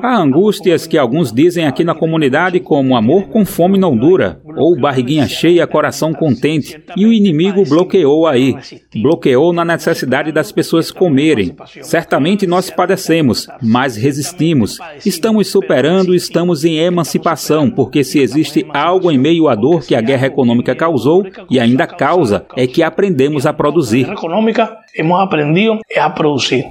Há angústias que alguns dizem aqui na comunidade como amor com fome não dura, ou barriguinha cheia, coração contente, e o inimigo bloqueou aí, bloqueou na necessidade das pessoas comerem. Certamente nós padecemos, mas resistimos. Estamos superando, estamos em emancipação, porque se existe algo em meio à dor que a guerra econômica causou e ainda causa, é que aprendemos a produzir. hemos aprendido a produzir.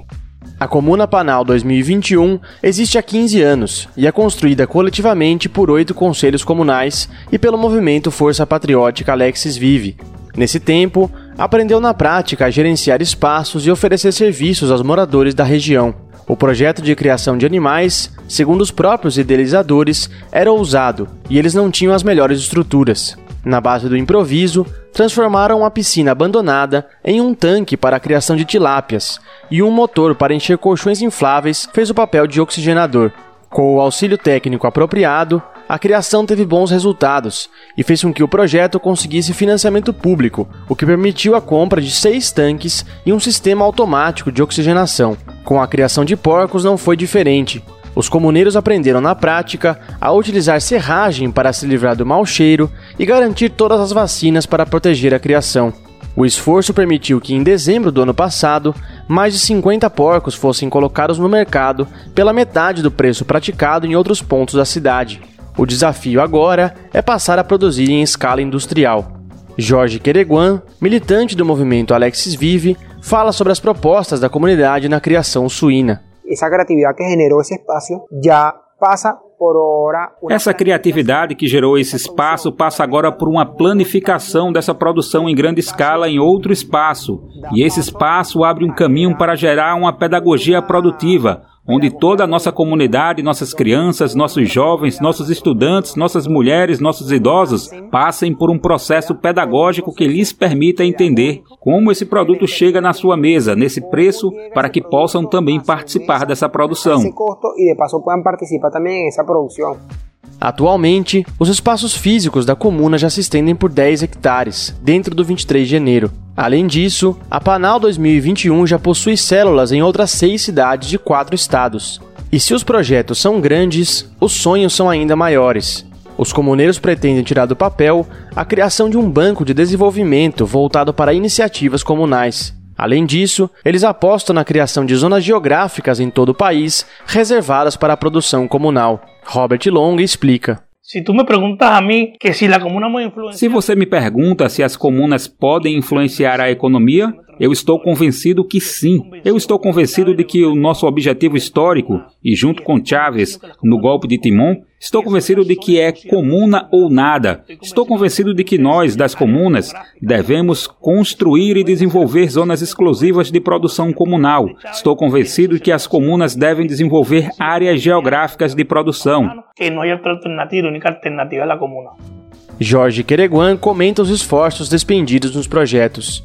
A Comuna Panal 2021 existe há 15 anos e é construída coletivamente por oito conselhos comunais e pelo movimento Força Patriótica Alexis Vive. Nesse tempo, aprendeu na prática a gerenciar espaços e oferecer serviços aos moradores da região. O projeto de criação de animais, segundo os próprios idealizadores, era ousado e eles não tinham as melhores estruturas. Na base do improviso, transformaram uma piscina abandonada em um tanque para a criação de tilápias e um motor para encher colchões infláveis fez o papel de oxigenador. Com o auxílio técnico apropriado, a criação teve bons resultados e fez com que o projeto conseguisse financiamento público, o que permitiu a compra de seis tanques e um sistema automático de oxigenação. Com a criação de porcos não foi diferente. Os comuneiros aprenderam na prática a utilizar serragem para se livrar do mau cheiro e garantir todas as vacinas para proteger a criação. O esforço permitiu que, em dezembro do ano passado, mais de 50 porcos fossem colocados no mercado pela metade do preço praticado em outros pontos da cidade. O desafio agora é passar a produzir em escala industrial. Jorge Quereguan, militante do movimento Alexis Vive, fala sobre as propostas da comunidade na criação suína esa creatividad que generó ese espacio ya pasa essa criatividade que gerou esse espaço passa agora por uma planificação dessa produção em grande escala em outro espaço. E esse espaço abre um caminho para gerar uma pedagogia produtiva, onde toda a nossa comunidade, nossas crianças, nossos jovens, nossos estudantes, nossas mulheres, nossos idosos passem por um processo pedagógico que lhes permita entender como esse produto chega na sua mesa, nesse preço, para que possam também participar dessa produção. Atualmente, os espaços físicos da comuna já se estendem por 10 hectares, dentro do 23 de janeiro. Além disso, a Panal 2021 já possui células em outras seis cidades de quatro estados. E se os projetos são grandes, os sonhos são ainda maiores. Os comuneiros pretendem tirar do papel a criação de um banco de desenvolvimento voltado para iniciativas comunais. Além disso, eles apostam na criação de zonas geográficas em todo o país reservadas para a produção comunal. Robert Long explica. Se tu me perguntas a mim que se a comuna Se você me pergunta se as comunas podem influenciar a economia, eu estou convencido que sim. Eu estou convencido de que o nosso objetivo histórico, e junto com Chávez, no golpe de Timon, estou convencido de que é comuna ou nada. Estou convencido de que nós, das comunas, devemos construir e desenvolver zonas exclusivas de produção comunal. Estou convencido de que as comunas devem desenvolver áreas geográficas de produção. É a comuna. Jorge Quereguan comenta os esforços despendidos nos projetos.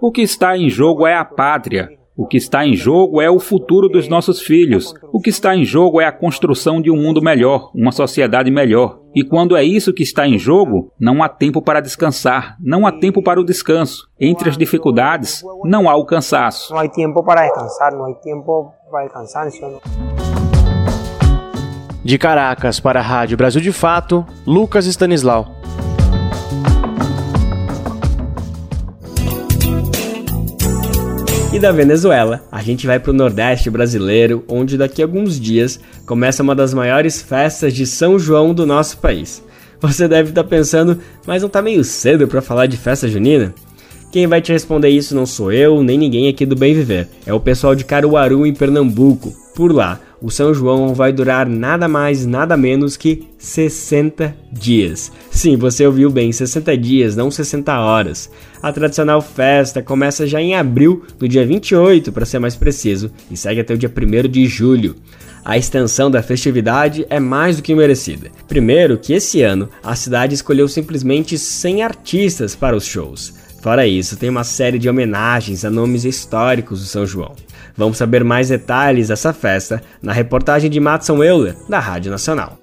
O que está em jogo é a pátria. O que está em jogo é o futuro dos nossos filhos. O que está em jogo é a construção de um mundo melhor, uma sociedade melhor. E quando é isso que está em jogo, não há tempo para descansar, não há tempo para o descanso. Entre as dificuldades, não há o cansaço. Não há tempo para descansar, não há tempo para o cansaço. De Caracas para a Rádio Brasil de Fato, Lucas Stanislau. E da Venezuela, a gente vai para o Nordeste brasileiro, onde daqui a alguns dias começa uma das maiores festas de São João do nosso país. Você deve estar tá pensando, mas não tá meio cedo para falar de festa junina? Quem vai te responder isso não sou eu, nem ninguém aqui do Bem Viver. É o pessoal de Caruaru, em Pernambuco. Por lá, o São João vai durar nada mais, nada menos que 60 dias. Sim, você ouviu bem, 60 dias, não 60 horas. A tradicional festa começa já em abril, no dia 28, para ser mais preciso, e segue até o dia 1 de julho. A extensão da festividade é mais do que merecida. Primeiro, que esse ano a cidade escolheu simplesmente 100 artistas para os shows. Fora isso, tem uma série de homenagens a nomes históricos do São João. Vamos saber mais detalhes dessa festa na reportagem de Matson Euler, da Rádio Nacional.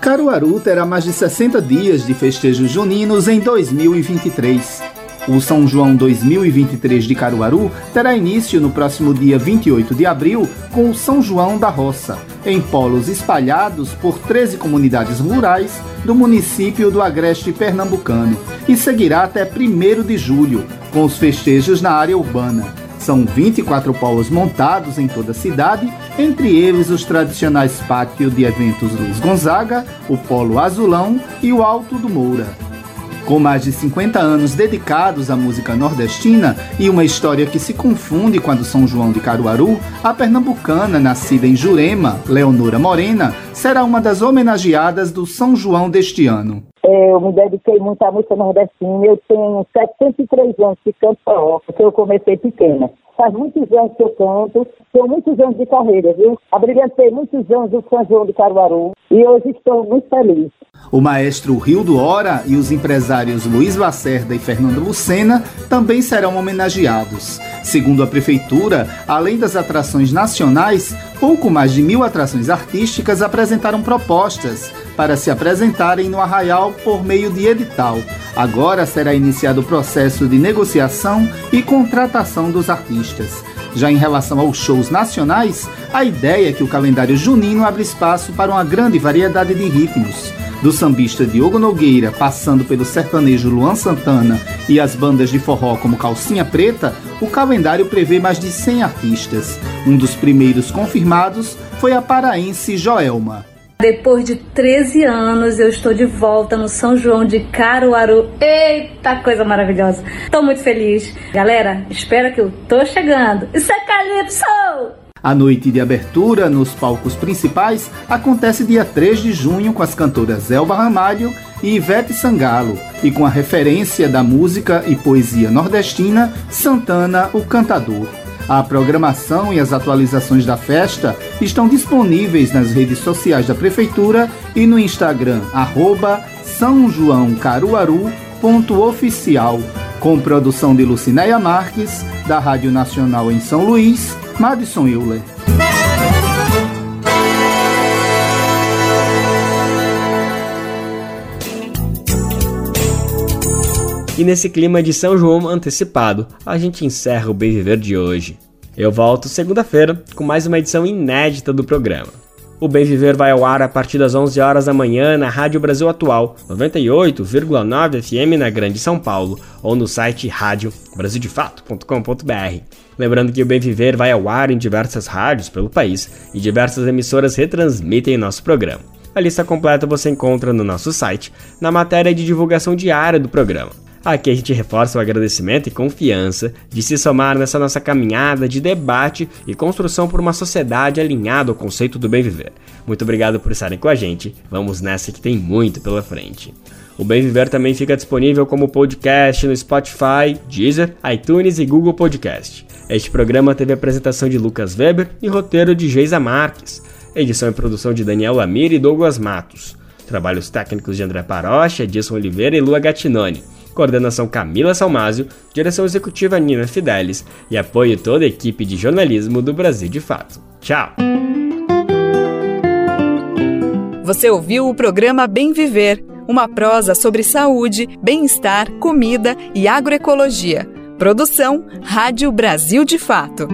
Caruaru terá mais de 60 dias de festejos juninos em 2023. O São João 2023 de Caruaru terá início no próximo dia 28 de abril com o São João da Roça, em polos espalhados por 13 comunidades rurais do município do Agreste Pernambucano, e seguirá até 1 de julho, com os festejos na área urbana. São 24 polos montados em toda a cidade, entre eles os tradicionais pátios de eventos Luiz Gonzaga, o Polo Azulão e o Alto do Moura. Com mais de 50 anos dedicados à música nordestina e uma história que se confunde com a do São João de Caruaru, a pernambucana, nascida em Jurema, Leonora Morena, será uma das homenageadas do São João deste ano. Eu me dediquei muito à música nordestina. Eu tenho 703 anos que canto forró, porque eu comecei pequena. Faz muitos anos que eu canto, tenho muitos anos de carreira, viu? Abrilhantei muitos anos do São João de Caruaru e hoje estou muito feliz. O maestro Rio do Hora e os empresários Luiz Lacerda e Fernando Lucena também serão homenageados. Segundo a prefeitura, além das atrações nacionais, pouco mais de mil atrações artísticas apresentaram propostas para se apresentarem no Arraial por meio de edital. Agora será iniciado o processo de negociação e contratação dos artistas. Já em relação aos shows nacionais, a ideia é que o calendário junino abre espaço para uma grande variedade de ritmos. Do sambista Diogo Nogueira, passando pelo sertanejo Luan Santana e as bandas de forró como Calcinha Preta, o calendário prevê mais de 100 artistas. Um dos primeiros confirmados foi a paraense Joelma. Depois de 13 anos, eu estou de volta no São João de Caruaru. Eita, coisa maravilhosa. Estou muito feliz. Galera, espera que eu tô chegando. Isso é Calypso! A noite de abertura nos palcos principais acontece dia 3 de junho com as cantoras Elba Ramalho e Ivete Sangalo, e com a referência da música e poesia nordestina Santana, o Cantador. A programação e as atualizações da festa estão disponíveis nas redes sociais da Prefeitura e no Instagram, arroba São João Caruaru oficial, com produção de Lucinéia Marques, da Rádio Nacional em São Luís, Madison Euler. E nesse clima de São João antecipado, a gente encerra o Bem Viver de hoje. Eu volto segunda-feira com mais uma edição inédita do programa. O Bem Viver vai ao ar a partir das 11 horas da manhã na Rádio Brasil Atual, 98,9 FM na Grande São Paulo, ou no site radiobrasildefato.com.br. Lembrando que o Bem Viver vai ao ar em diversas rádios pelo país e diversas emissoras retransmitem nosso programa. A lista completa você encontra no nosso site, na matéria de divulgação diária do programa. Aqui a gente reforça o agradecimento e confiança de se somar nessa nossa caminhada de debate e construção por uma sociedade alinhada ao conceito do bem viver. Muito obrigado por estarem com a gente. Vamos nessa que tem muito pela frente. O Bem Viver também fica disponível como podcast no Spotify, Deezer, iTunes e Google Podcast. Este programa teve apresentação de Lucas Weber e roteiro de Geisa Marques. Edição e produção de Daniel Lamir e Douglas Matos. Trabalhos técnicos de André Parocha, Edson Oliveira e Lua Gattinoni coordenação Camila Salmásio, direção executiva Nina Fidelis e apoio toda a equipe de jornalismo do Brasil de Fato. Tchau! Você ouviu o programa Bem Viver, uma prosa sobre saúde, bem-estar, comida e agroecologia. Produção Rádio Brasil de Fato.